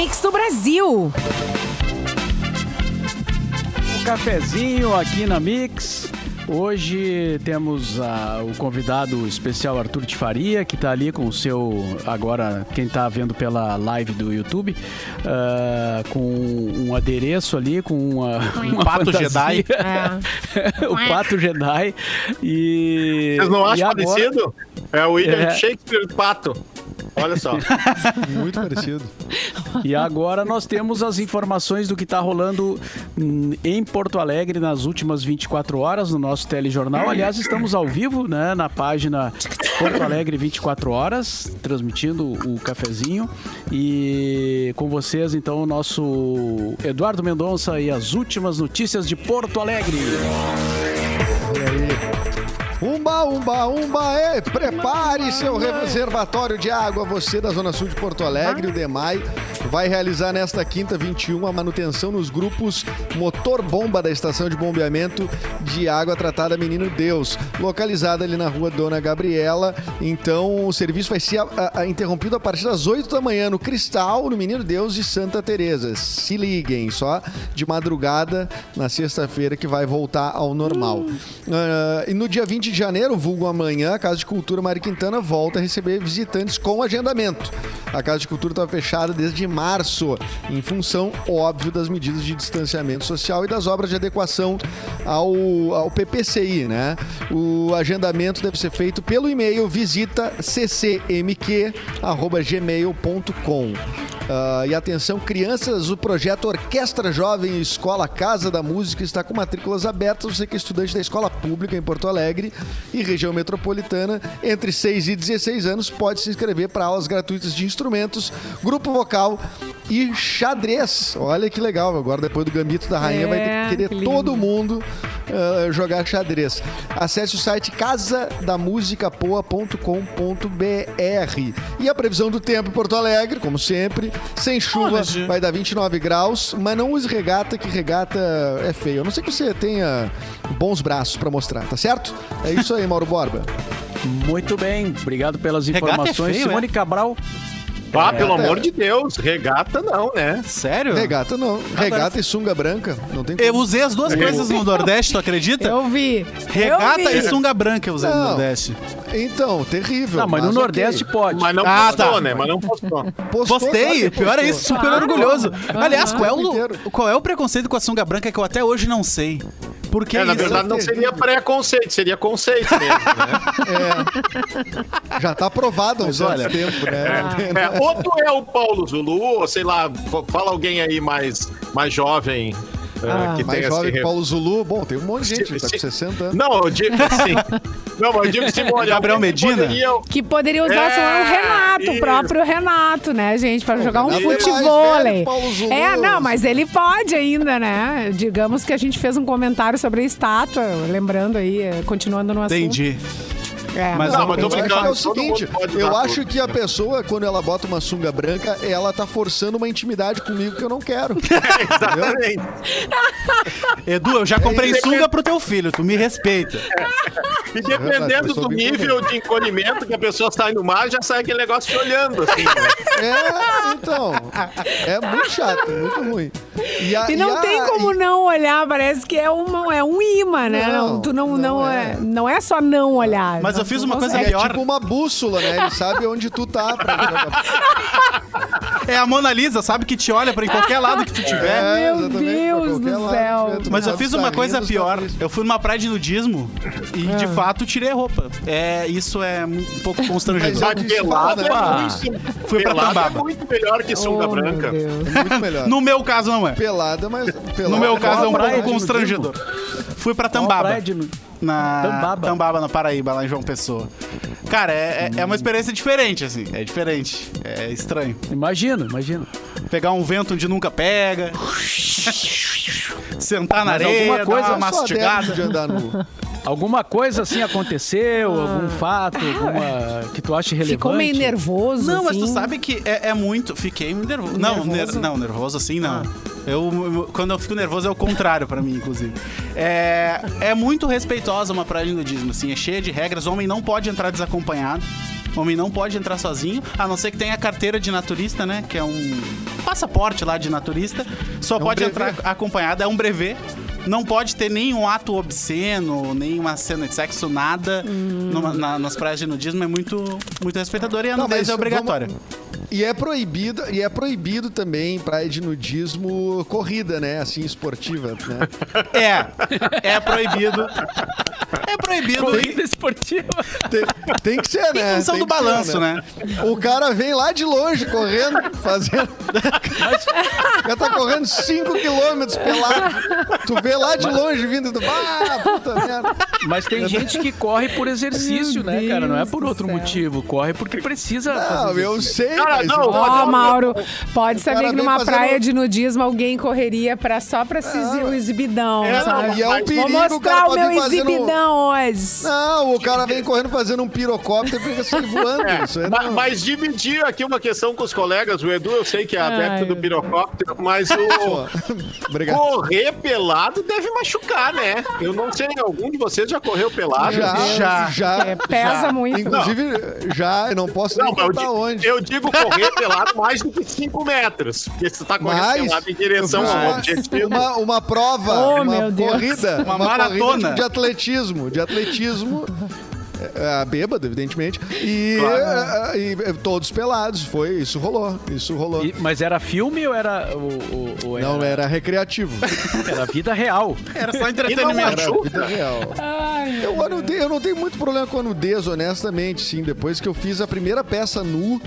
Mix do Brasil. Um cafezinho aqui na Mix. Hoje temos ah, o convidado especial Arthur de Faria, que está ali com o seu. Agora, quem está vendo pela live do YouTube, ah, com um adereço ali, com uma. uma pato fantasia. Jedi. o pato Jedi. E. Vocês não e acham agora- parecido? É o William É. Shakespeare Pato. Olha só. Muito parecido. E agora nós temos as informações do que está rolando hum, em Porto Alegre nas últimas 24 horas no nosso telejornal. Aliás, estamos ao vivo, né, na página Porto Alegre 24 horas, transmitindo o cafezinho. E com vocês, então, o nosso Eduardo Mendonça e as últimas notícias de Porto Alegre. Umba, umba, umba, é. Prepare seu reservatório de água. Você da Zona Sul de Porto Alegre, o DEMAI, vai realizar nesta quinta 21 a manutenção nos grupos Motor Bomba da Estação de Bombeamento de Água Tratada Menino Deus, localizada ali na rua Dona Gabriela. Então, o serviço vai ser a- a- interrompido a partir das 8 da manhã no Cristal, no Menino Deus e Santa Teresa. Se liguem, só de madrugada na sexta-feira que vai voltar ao normal. Ah, e no dia 20 de janeiro, vulgo amanhã, a Casa de Cultura Mário Quintana volta a receber visitantes com agendamento. A Casa de Cultura está fechada desde março, em função, óbvio, das medidas de distanciamento social e das obras de adequação ao, ao PPCI, né? O agendamento deve ser feito pelo e-mail visita ccmq@gmail.com. Ah, e atenção, crianças, o projeto Orquestra Jovem Escola Casa da Música está com matrículas abertas. Você que é estudante da escola pública em Porto Alegre e região metropolitana, entre 6 e 16 anos, pode se inscrever para aulas gratuitas de instrumentos, grupo vocal e xadrez. Olha que legal, agora depois do Gambito da Rainha É, vai ter que querer que todo mundo ah, jogar xadrez. Acesse o site casadamusicapoa.com.br. E a previsão do tempo em Porto Alegre, como sempre, sem chuva, Olha, vai dar 29 graus, mas não use regata, que regata é feio. A não ser que você tenha bons braços pra mostrar, tá certo? É isso aí, Mauro Borba. Muito bem, obrigado pelas Regata é informações. feio, Simone é? Cabral. Ah, pelo amor de Deus, regata não, né? Sério? Regata não. Regata e sunga branca, não tem. Eu usei as duas coisas no Nordeste, tu acredita? Eu vi. Regata eu vi. e sunga branca eu usei no Não. Nordeste. Então, terrível. Não, mas no ok. Nordeste pode. Mas não Ah, postou, tá. né? Mas não postou. Postou, claro Postei, que pior é postou. isso, super Claro. orgulhoso. Aliás, qual é, inteiro. o, qual é o preconceito com a sunga branca que eu até hoje não sei? Por que É, na isso? verdade, não seria preconceito, seria conceito mesmo, né? Já tá aprovado há olha, tempo, né? É, ou tu é o Paulo Zulu, ou sei lá, fala alguém aí mais, mais jovem. Ah. que Mais jovem re- Paulo Zulu. Bom, tem um monte de gente, tá com se- 60 anos. Não, eu digo assim. Não, mas eu digo Simone. Gabriel alguém que Medina? poderia- Que poderia usar É, só o Renato, isso. o próprio Renato, né, gente? Pra jogar um é Zulu. É, não, mas ele pode ainda, né? Digamos que a gente fez um comentário sobre a estátua, lembrando aí, eh, continuando no assunto. Entendi. É, Mas Não, mas Eu tô acho que brincando, é o seguinte, eu acho tudo. que a pessoa, quando ela bota uma sunga branca, ela tá forçando uma intimidade comigo que eu não quero. Exatamente. Edu, eu já comprei isso. sunga pro teu filho, tu me respeita. E verdade, dependendo do nível de encolhimento que a pessoa sai no mar, já sai aquele negócio te olhando, assim, né? É, então. É muito chato, muito ruim. a- E não a- tem como e- não olhar, parece que é, uma, é um imã, né? Não, Não, tu não, não não, é. é. não é só não olhar. Mas Eu fiz uma coisa consegue. É pior. tipo uma bússola, né? Ele sabe onde tu tá. Pra... É a Mona Lisa, sabe que te olha pra em qualquer lado que tu tiver. É, Meu Deus do lado céu. tiver, Mas eu fiz uma coisa pior. Eu fui numa praia de nudismo e, de fato, tirei a roupa. É, isso é um pouco constrangedor. Mas é né? Fui pra é Tambaba. muito melhor que sunga Oh, branca. É muito melhor. No meu caso, não é. Pelada, mas. Pelada, No meu caso, é um pouco constrangedor. Fui pra Tambaba. Na Tambaba. Tambaba, na Paraíba, lá em João Pessoa. Cara, é, é- é uma experiência diferente, assim. É diferente. É estranho. Imagino, imagino. Pegar um vento onde nunca pega. Sentar na Mas areia, alguma dar coisa- uma sou adepto mastigada. de andar nu. Alguma coisa assim aconteceu? Algum fato? Alguma que tu acha relevante? Ficou meio nervoso. Não, mas tu assim. sabe que é, é muito. Fiquei nervoso. Não, Nervoso? ner- não, nervoso assim não. Eu, eu- quando eu fico nervoso é o contrário pra mim, inclusive. É, é muito respeitosa uma praia de nudismo, assim, é cheia de regras. Homem não pode entrar desacompanhado. O homem não pode entrar sozinho, a não ser que tenha carteira de naturista, né? Que é um passaporte lá de naturista. Só um pode brevet. entrar acompanhado, é um brevet. Não pode ter nenhum ato obsceno, nenhuma cena de sexo, nada numa- na- nas praias de nudismo. É muito, muito respeitador e a nudez é obrigatória. vamos- E é proibido, e é proibido também praia de nudismo corrida, né? Assim, esportiva, né? É, é proibido. É proibido. Corrida esportiva. Tem, tem que ser, né? Em função Tem do que ser, balanço, né? O cara vem lá de longe correndo, fazendo. O cara tá correndo 5 quilômetros pelado. Tu vê lá de longe vindo do. Ah, puta merda. Mas tem gente que corre por exercício, Meu né, cara? Não é Deus por outro céu. motivo. Corre porque precisa Não, fazer eu sei, Cara, mas. não, Ó, Mas, ó, Mauro, pode saber que numa praia de nudismo alguém correria pra, só pra se exi- o exibidão, É, não? E é um Vou perigo, Vou o cara mostrar o meu exibidão hoje. Não, o cara vem correndo fazendo um pirocóptero e fica voando. Isso aí Ma- não. Mas dividir aqui uma questão com os colegas, o Edu, eu sei que é adepto Ai, do pirocóptero, mas o Obrigado. correr pelado deve machucar, né? Eu não sei, algum de vocês já correu pelado? Já, Já. já. É, pesa já. muito. Inclusive, já, eu não posso Não, nem mas eu, contar onde. eu digo correr pelado mais do que 5 metros. Porque você tá correndo Mas pelado em direção fiz ao uma- objetivo. Uma, uma prova, Oh, uma corrida, Uma uma, maratona. corrida tipo de atletismo, de atletismo. É, bêbado, evidentemente. E, é, e, é, todos pelados. Foi, isso rolou. Isso rolou. E- mas era filme ou era. o- o- ou era, Não, era recreativo. era vida real. Era só E entretenimento. Era vida real. Ai, Eu, não tenho, eu não tenho muito problema com a nudez, honestamente, sim. Depois que eu fiz a primeira peça nu,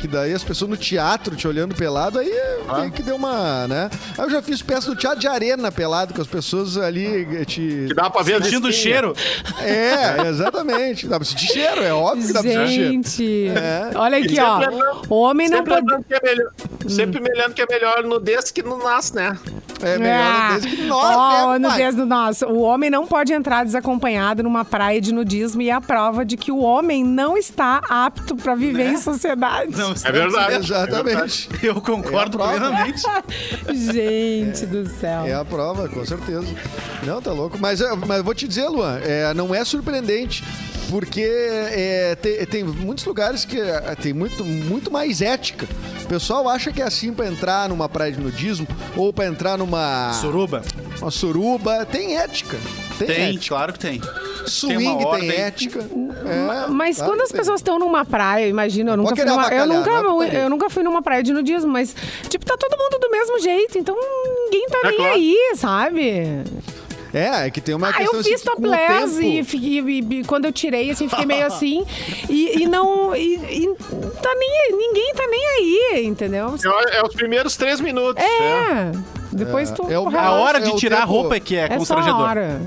que daí as pessoas no teatro te olhando pelado, aí Ah. é que deu uma, né? Aí eu já fiz peça no teatro de arena pelado, com as pessoas ali eh, te... Que dá pra ver Sentindo o cheiro. É, exatamente. Dá pra sentir cheiro, é óbvio que dá pra sentir cheiro. gente. É. Olha aqui, ó. sempre lembrando- O homem não Sempre pode... lembrando é melhor, sempre me lembrando que é melhor nudez que no nasce, né? É melhor Ah, nudez que nós, ó, né, pai? nudez do nosso. O homem não pode entrar desacompanhado numa praia de nudismo e é a prova de que o homem não está apto pra viver em sociedade. Não, É verdade. Exatamente. Eu concordo É plenamente. Gente do céu. É a prova, com certeza. Não, tá louco. Mas, é, mas eu vou te dizer, Luan, é, não é surpreendente. Porque é, tem, tem muitos lugares que é, tem muito, muito mais ética. O pessoal acha que é assim pra entrar numa praia de nudismo ou pra entrar numa Suruba? uma suruba. Tem ética. Tem, Tem, ética. claro que tem. Swing tem, ordem. ética. É, Mas claro quando as tem. pessoas estão numa praia, imagina, eu nunca, fui numa, eu, nunca, é eu nunca fui numa praia de nudismo, mas, tipo, tá todo mundo do mesmo jeito, então ninguém tá É nem claro. aí, sabe? É, é que tem uma Ah, questão eu fiz assim, com o topless tempo- e, e- e quando eu tirei, assim, fiquei meio assim. E, e não. E, e tá nem, ninguém tá nem aí, entendeu? É, é os primeiros três minutos. né? É. Depois tu. é o-. A hora É de o tirar a roupa é que é, é constrangedor. hora.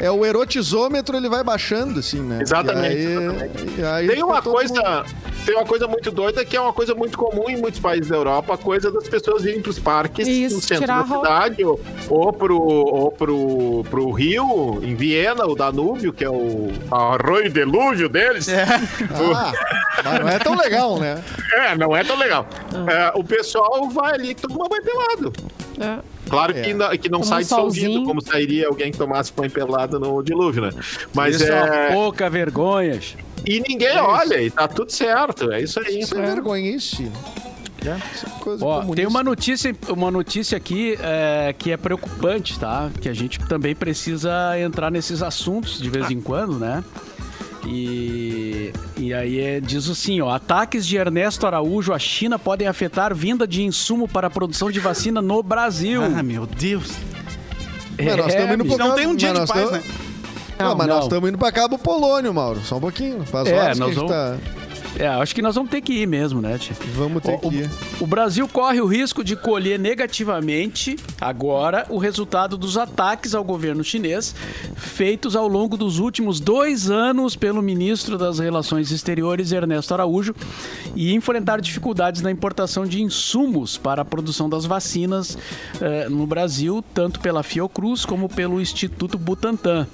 É. É o erotizômetro, ele vai baixando, assim, né? Exatamente, E aí- exatamente. e aí Tem uma coisa. mundo- Tem uma coisa muito doida que é uma coisa muito comum em muitos países da Europa, a coisa das pessoas irem para os parques Isso, no centro da cidade ou, ou, pro, ou pro, pro Rio, em Viena, o Danúbio, que é o arroio delúvio deles. É. Ah, mas não é tão legal, né? não é tão legal. Ah. É, o pessoal vai ali e toma banho pelado. É. Claro É. que, não, que não Toma sai um dissolvido, como sairia alguém que tomasse banho pelado no dilúvio, né? Mas Isso é é. pouca vergonhas. E ninguém olha, e tá tudo certo. É isso aí. Isso é vergonhice. Isso é coisa Ó, tem uma notícia, uma notícia aqui é, que é preocupante, tá? Que a gente também precisa entrar nesses assuntos de vez em quando, né? E, e aí é- diz assim, ó, ataques de Ernesto Araújo à China podem afetar vinda de insumo para a produção de vacina no Brasil. Ah, meu Deus. Mas nós estamos indo Não tem um dia de nós paz, tamo- né? Não, mas Não. nós estamos indo pra Cabo Polônio, Mauro. Só um pouquinho. Faz É, horas que a nós gente vamos- tá... É, acho que nós vamos ter que ir mesmo, né, tia? Vamos ter Ó, que ir. O Brasil corre o risco de colher negativamente agora o resultado dos ataques ao governo chinês feitos ao longo dos últimos dois anos pelo ministro das Relações Exteriores, Ernesto Araújo, e enfrentar dificuldades na importação de insumos para a produção das vacinas eh, no Brasil, tanto pela Fiocruz como pelo Instituto Butantan.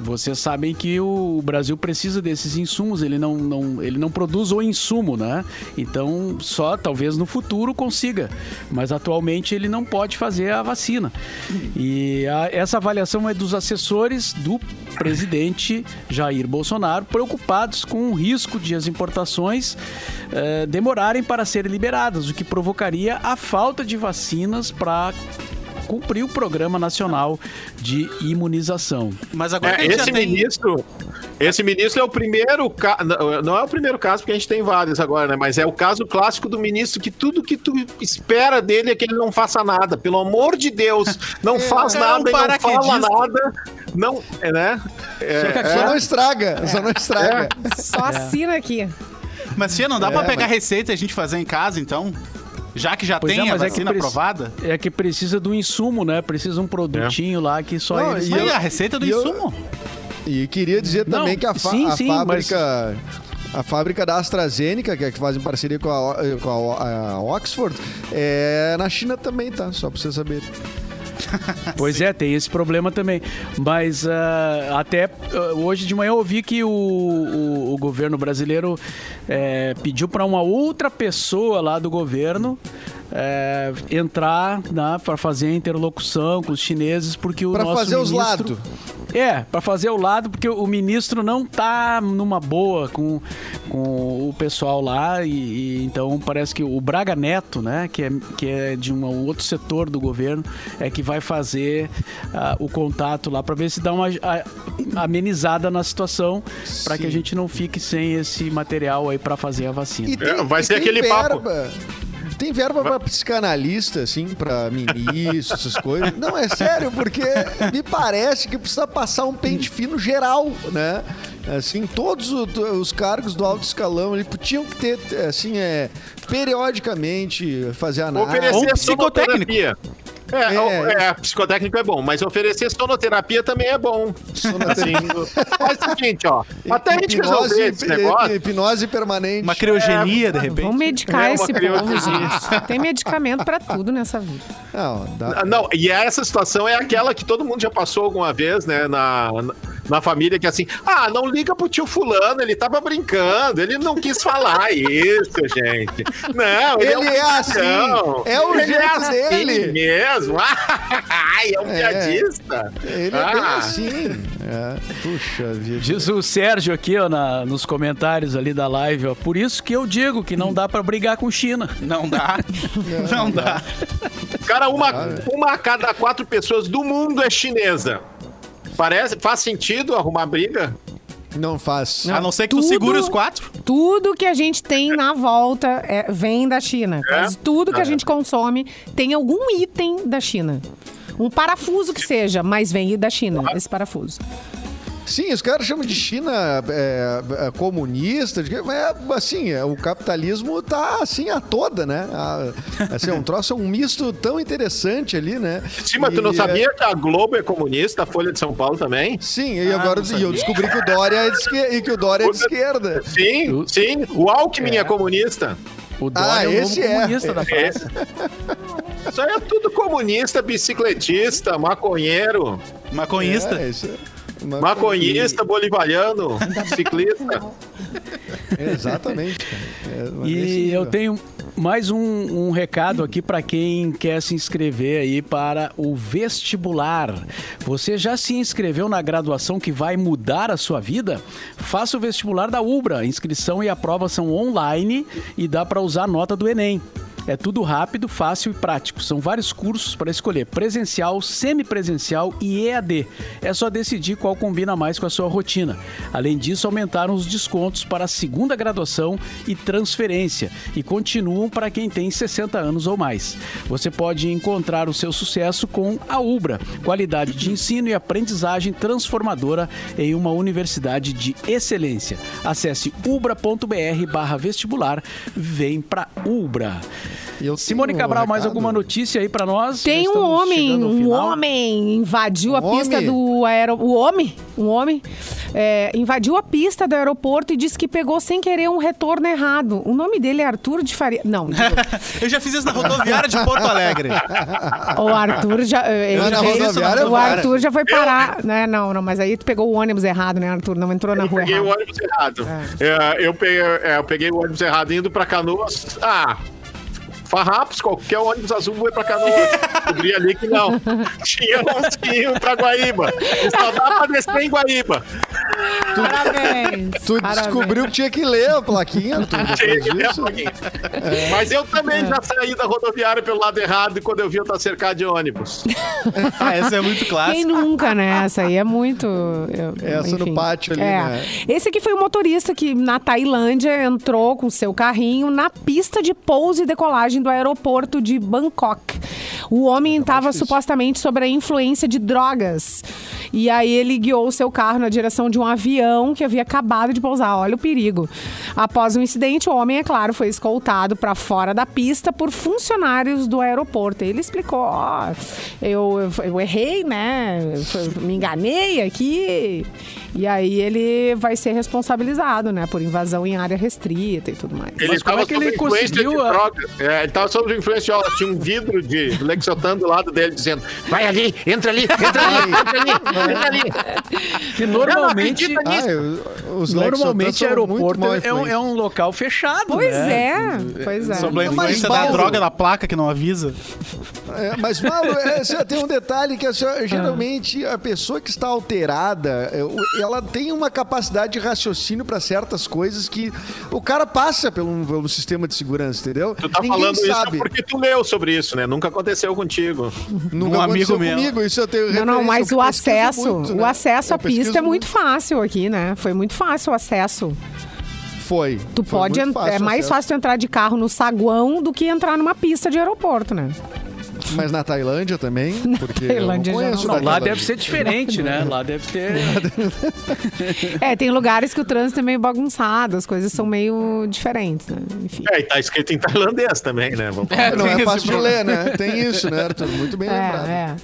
Vocês sabem que o Brasil precisa desses insumos, ele não, não, ele não produz o insumo, né? Então, só talvez no futuro consiga, mas atualmente ele não pode fazer a vacina. E a, essa avaliação é dos assessores do presidente Jair Bolsonaro, preocupados com o risco de as importações eh, demorarem para serem liberadas, o que provocaria a falta de vacinas para cumprir o Programa Nacional de Imunização. Mas agora é, esse ministro, esse ministro é o primeiro, não é o primeiro caso porque a gente tem vários agora, né? Mas é o caso clássico do ministro que tudo que tu espera dele é que ele não faça nada. Pelo amor de Deus, não é, faz é nada, um não fala nada. Não, é, né? É, só não estraga, só não estraga. Só assina aqui. Mas, Tia, não dá é, pra pegar mas... receita e a gente fazer em casa, então? Já que já pois tem é, a vacina é aprovada? É que precisa do insumo, né? Precisa um produtinho é. lá que só Não, eles... E eu, a receita do insumo? Eu, e queria dizer Não, também que a, fa sim, a sim, fábrica... Mas... A fábrica da AstraZeneca, que é que faz em parceria com a, com a, a Oxford, é na China também, tá? Só pra você saber. pois é, tem esse problema também. Mas uh, até uh, hoje de manhã eu ouvi que o, o, o governo brasileiro é, pediu para uma outra pessoa lá do governo é, entrar né, para fazer a interlocução com os chineses, porque o pra nosso fazer ministro... os lados. É, para fazer o lado, porque o ministro não tá numa boa com, com o pessoal lá, e, e então parece que o Braga Neto, né, que é, que é de um outro setor do governo, é que vai fazer uh, o contato lá para ver se dá uma a, amenizada na situação, para que a gente não fique sem esse material aí para fazer a vacina. Tem, é, vai ser aquele verba. papo. Tem verba pra psicanalista, assim, pra ministro, essas coisas? Não, é sério, porque me parece que precisa passar um pente fino geral, né? Assim, todos os cargos do alto escalão, eles tinham que ter, assim, é, periodicamente fazer análise. Oferecer psicotécnico. É, é, é, psicotécnico é bom, mas oferecer sonoterapia também é bom. Sonoterapia. Assim, faz o seguinte, ó. Até a gente resolver esse negócio. Hipnose permanente. Uma criogenia, é, de repente. Vamos medicar é esse povo, gente. Tem medicamento pra tudo nessa vida. Não, dá... não, e essa situação é aquela que todo mundo já passou alguma vez, né? Na, na família, que é assim, ah, não liga pro tio fulano, ele tava brincando, ele não quis falar isso, gente. Não, ele, ele é, um é assim, é o ele é jeito é assim dele. mesmo. Ai, é um é, piadista. Ele ah. é bem ah. assim. É. Puxa vida. Diz o Sérgio aqui, ó, na, nos comentários ali da live, ó, por isso que eu digo que não dá para brigar com China. Não dá. Não, não dá. Cara, uma, uma a cada quatro pessoas do mundo é chinesa. Parece, faz sentido arrumar briga? Não faz. Não. A não ser que tudo, tu segure os quatro. Tudo que a gente tem na volta é, vem da China. É? tudo que a é. gente consome tem algum item da China. Um parafuso que seja, mas vem da China, esse parafuso. Sim, os caras chamam de China é, é, comunista, de, é, assim, é, o capitalismo tá assim a toda, né? A, assim, é um troço, é um misto tão interessante ali, né? Sim, mas e, tu não sabia é que a Globo é comunista, a Folha de São Paulo também? Sim, e ah, agora e eu descobri que o Dória é de esquerda, e que o Dória é de esquerda. Sim, sim, o Alckmin é, comunista. O Dória ah, é o esse é. comunista da praça. Isso aí é tudo comunista, bicicletista, maconheiro. Maconhista? É, isso é. Maconhista, bolivariano, ciclista. Exatamente. É, e eu tenho mais um, um recado aqui para quem quer se inscrever aí para o vestibular. Você já se inscreveu na graduação que vai mudar a sua vida? Faça o vestibular da Ubra. Inscrição e a prova são online e dá para usar a nota do Enem. É tudo rápido, fácil e prático. São vários cursos para escolher: presencial, semipresencial e EAD. É só decidir qual combina mais com a sua rotina. Além disso, aumentaram os descontos para a segunda graduação e transferência e continuam para quem tem 60 anos ou mais. Você pode encontrar o seu sucesso com a Ubra, qualidade de ensino e aprendizagem transformadora em uma universidade de excelência. Acesse ubra.br/vestibular. Vem para Ubra. Eu Simone Cabral, um mais alguma notícia aí para nós? Tem um homem, um homem invadiu um a pista homem? do aeroporto. O homem, um homem, é, invadiu a pista do aeroporto e disse que pegou sem querer um retorno errado. O nome dele é Arthur de Faria. Não. eu já fiz isso na rodoviária de Porto Alegre. O Arthur já. Ele não, fez, o Arthur já foi parar. Eu... Né? Não, não, mas aí tu pegou o ônibus errado, né, Arthur? Não entrou na eu rua. Eu peguei errado. o ônibus errado. É. É, eu, peguei, é, eu peguei o ônibus errado indo pra Canoas. Ah, Farrapos, qualquer ônibus azul vai pra Canoas. Descobri ali que não. Tinha uns que iam pra Guaíba. Só dá pra descer em Guaíba. Tu, Parabéns. Tu Parabéns. descobriu que tinha que ler a plaquinha. Tu tinha que ler a plaquinha. É. Mas eu também é. já saí da rodoviária pelo lado errado e quando eu vi eu estar cercado de ônibus. ah, essa é muito clássica. Quem nunca, né? Essa aí é muito... Eu, essa enfim. no pátio ali, é. né? Esse aqui foi o motorista que na Tailândia entrou com seu carrinho na pista de pouso e decolagem do aeroporto de Bangkok. O homem estava supostamente sob a influência de drogas. E aí ele guiou o seu carro na direção de um avião que havia acabado de pousar. Olha o perigo. Após o incidente, o homem, é claro, foi escoltado para fora da pista por funcionários do aeroporto. Ele explicou: ó, oh, eu, eu errei, né? Eu me enganei aqui. E aí ele vai ser responsabilizado, né, por invasão em área restrita e tudo mais. Ele estava é que ele conseguiu a... é, ele estava sob influência de tinha um vidro de Lexotan do lado dele dizendo: "Vai ali, entra ali, entra ali, entra ali, entra ali". Que normalmente, ah, os normalmente aeroporto é um, é um, local fechado, Pois né? é, pois é. Sobre a influência da droga da placa que não avisa. É, mas Mauro, é, tem um detalhe que assim, geralmente a pessoa que está alterada, ela tem uma capacidade de raciocínio para certas coisas que o cara passa pelo, pelo sistema de segurança, entendeu? Tu tá Ninguém falando sabe. isso porque tu leu sobre isso, né? Nunca aconteceu contigo. Nunca um aconteceu amigo comigo, isso eu tenho Não, não, mas o acesso, muito, né? o acesso à pista é muito fácil aqui, né? Foi muito fácil o acesso. Foi. Tu Foi pode é mais acesso. fácil entrar de carro no saguão do que entrar numa pista de aeroporto, né? Mas na Tailândia também? Porque na Tailândia eu não conheço. Não, lá deve ser diferente, né? Lá deve ter. é, tem lugares que o trânsito é meio bagunçado, as coisas são meio diferentes, né? Enfim. É, e tá escrito em tailandês também, né? Vamos é, não é fácil de ler, né? Tem isso, né, Arthur? Muito bem é, lembrado. É.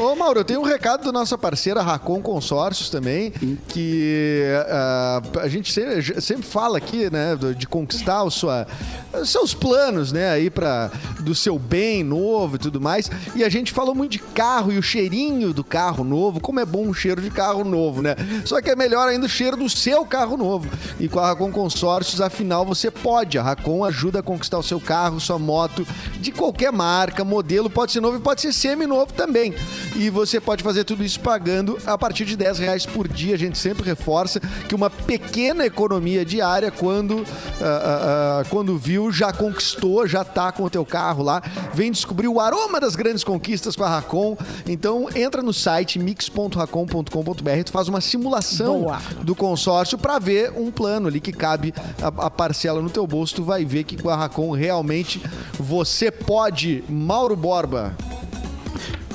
Ô, Mauro, eu tenho um recado da nossa parceira Racon Consórcios também, que uh, a gente sempre, sempre, fala aqui, né, de conquistar sua, os seus planos, né, aí para do seu bem novo e tudo mais. E a gente falou muito de carro e o cheirinho do carro novo, como é bom o cheiro de carro novo, né? Só que é melhor ainda o cheiro do seu carro novo. E com a Racon Consórcios, afinal, você pode. A Racon ajuda a conquistar o seu carro, sua moto, de qualquer marca, modelo, pode ser novo e pode ser semi-novo também. E você pode fazer tudo isso pagando a partir de 10 reais por dia. A gente sempre reforça que uma pequena economia diária, quando, uh, uh, uh, quando viu, já conquistou, já tá com o teu carro lá. Vem descobrir o aroma das grandes conquistas com a Racon. Então entra no site mix.racon.com.br, tu faz uma simulação Boa. do consórcio para ver um plano ali que cabe a, a, parcela no teu bolso. Tu vai ver que com a Racon realmente você pode. Mauro Borba.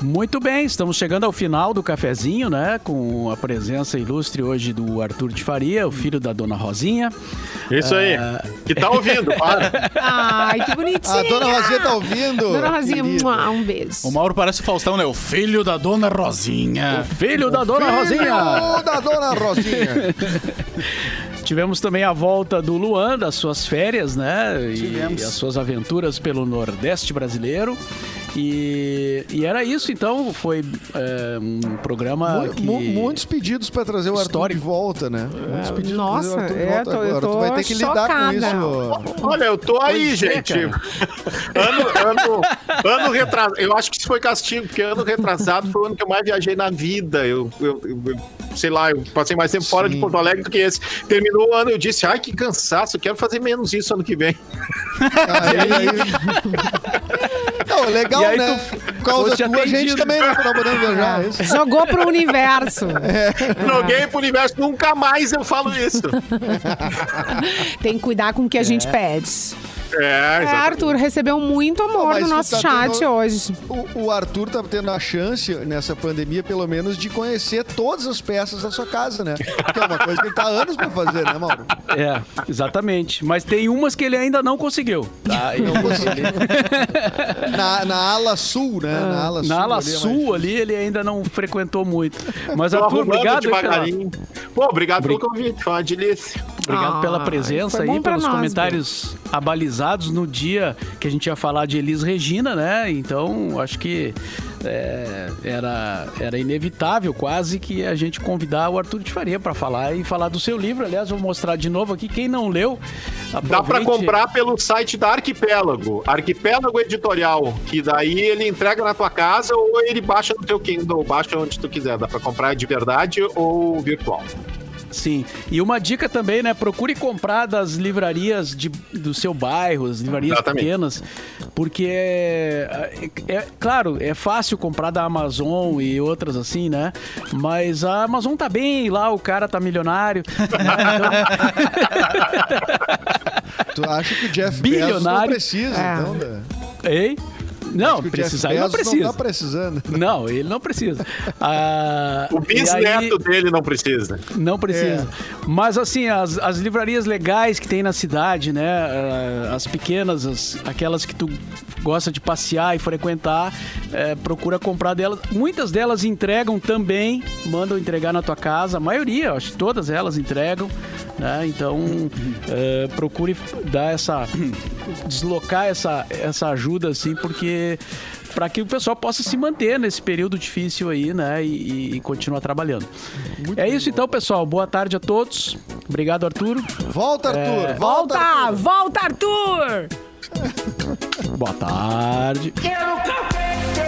Muito bem, estamos chegando ao final do cafezinho, né? Com a presença ilustre hoje do Arthur de Faria, o filho da dona Rosinha. Isso aí. Uh... Que tá ouvindo, para. Ai, que bonitinho. A dona Rosinha tá ouvindo. Dona Rosinha, um beijo. O Mauro parece o Faustão, né? O filho da dona Rosinha. O filho o da dona filho Rosinha. da dona Rosinha. Tivemos também a volta do Luan, das suas férias, né? E, e as suas aventuras pelo Nordeste brasileiro. E, e era isso, então. Foi é, um programa. que... Muitos pedidos para trazer o Arthur de volta, né? Muitos é, pedidos Nossa, pra trazer o Arthur de volta. É, tô, Agora tu vai ter que lidar com isso. Olha, eu tô aí, pois é, gente. É, ano, ano, ano retrasado. Eu acho que isso foi castigo, porque ano retrasado foi o ano que eu mais viajei na vida. Eu, eu, eu sei lá, eu passei mais tempo Sim. fora de Porto Alegre do que esse. Terminou o ano, eu disse, ai, que cansaço, eu quero fazer menos isso ano que vem. Aí, aí... Não, legal, aí, né? Por causa da tua, a gente também não tá podendo viajar. É isso. Jogou pro universo. É. Joguei pro universo, nunca mais eu falo isso. Tem que cuidar com o que a gente é. pede. É, É, Arthur, recebeu muito amor no nosso tá chat tendo- hoje. O, o Arthur tá tendo a chance, nessa pandemia, pelo menos, de conhecer todas as peças da sua casa, né? Que é uma coisa que ele tá há anos pra fazer, né, Mauro? É, exatamente. Mas tem umas que ele ainda não conseguiu. Tá? Não consegui. Na, na ala sul, né? Na ala sul. Na ala ali é sul ali, ele ainda não frequentou muito. Mas, Tô Arthur, obrigado pela, devagarinho. Pô, obrigado pelo convite, foi uma delícia. obrigado pela Ah, presença foi bom aí, pelos nós, comentários abalizados no dia que a gente ia falar de Elis Regina, né? Então, acho que é, era, era inevitável quase que a gente convidar o Arthur de Faria para falar e falar do seu livro. Aliás, vou mostrar de novo aqui. Quem não leu, Dá pra aproveite. comprar pelo site da Arquipélago, Arquipélago Editorial, que daí ele entrega na tua casa ou ele baixa no teu Kindle, baixa onde tu quiser. Dá pra comprar de verdade ou virtual. Sim. E uma dica também, né? Procure comprar das livrarias de, do seu bairro, as livrarias Exatamente. pequenas, porque é, é- é- claro, é fácil comprar da Amazon e outras assim, né? Mas a Amazon tá bem lá, o cara tá milionário. Tu acha que o Jeff Bezos não precisa, É. então, né? Ei? Não, precisar ele não precisa. Não tá precisando. Não, ele não precisa. Ah, O e aí- bisneto dele não precisa. Não precisa. Mas assim, as, as livrarias legais que tem na cidade, né? ah, As pequenas, as- aquelas que tu gosta de passear e frequentar, eh, procura comprar delas. Muitas delas entregam também, mandam entregar na tua casa. A maioria, acho que todas elas entregam. Né? Então, eh, procure dar essa. deslocar essa, essa ajuda, assim, porque. Para que o pessoal possa se manter nesse período difícil aí, né? E, e continuar trabalhando. é isso então, pessoal. Boa tarde a todos. Obrigado, Arturo. Volta, Arthur. É. Volta, Volta! Arthur. Volta, Arthur! Boa tarde. Quero café!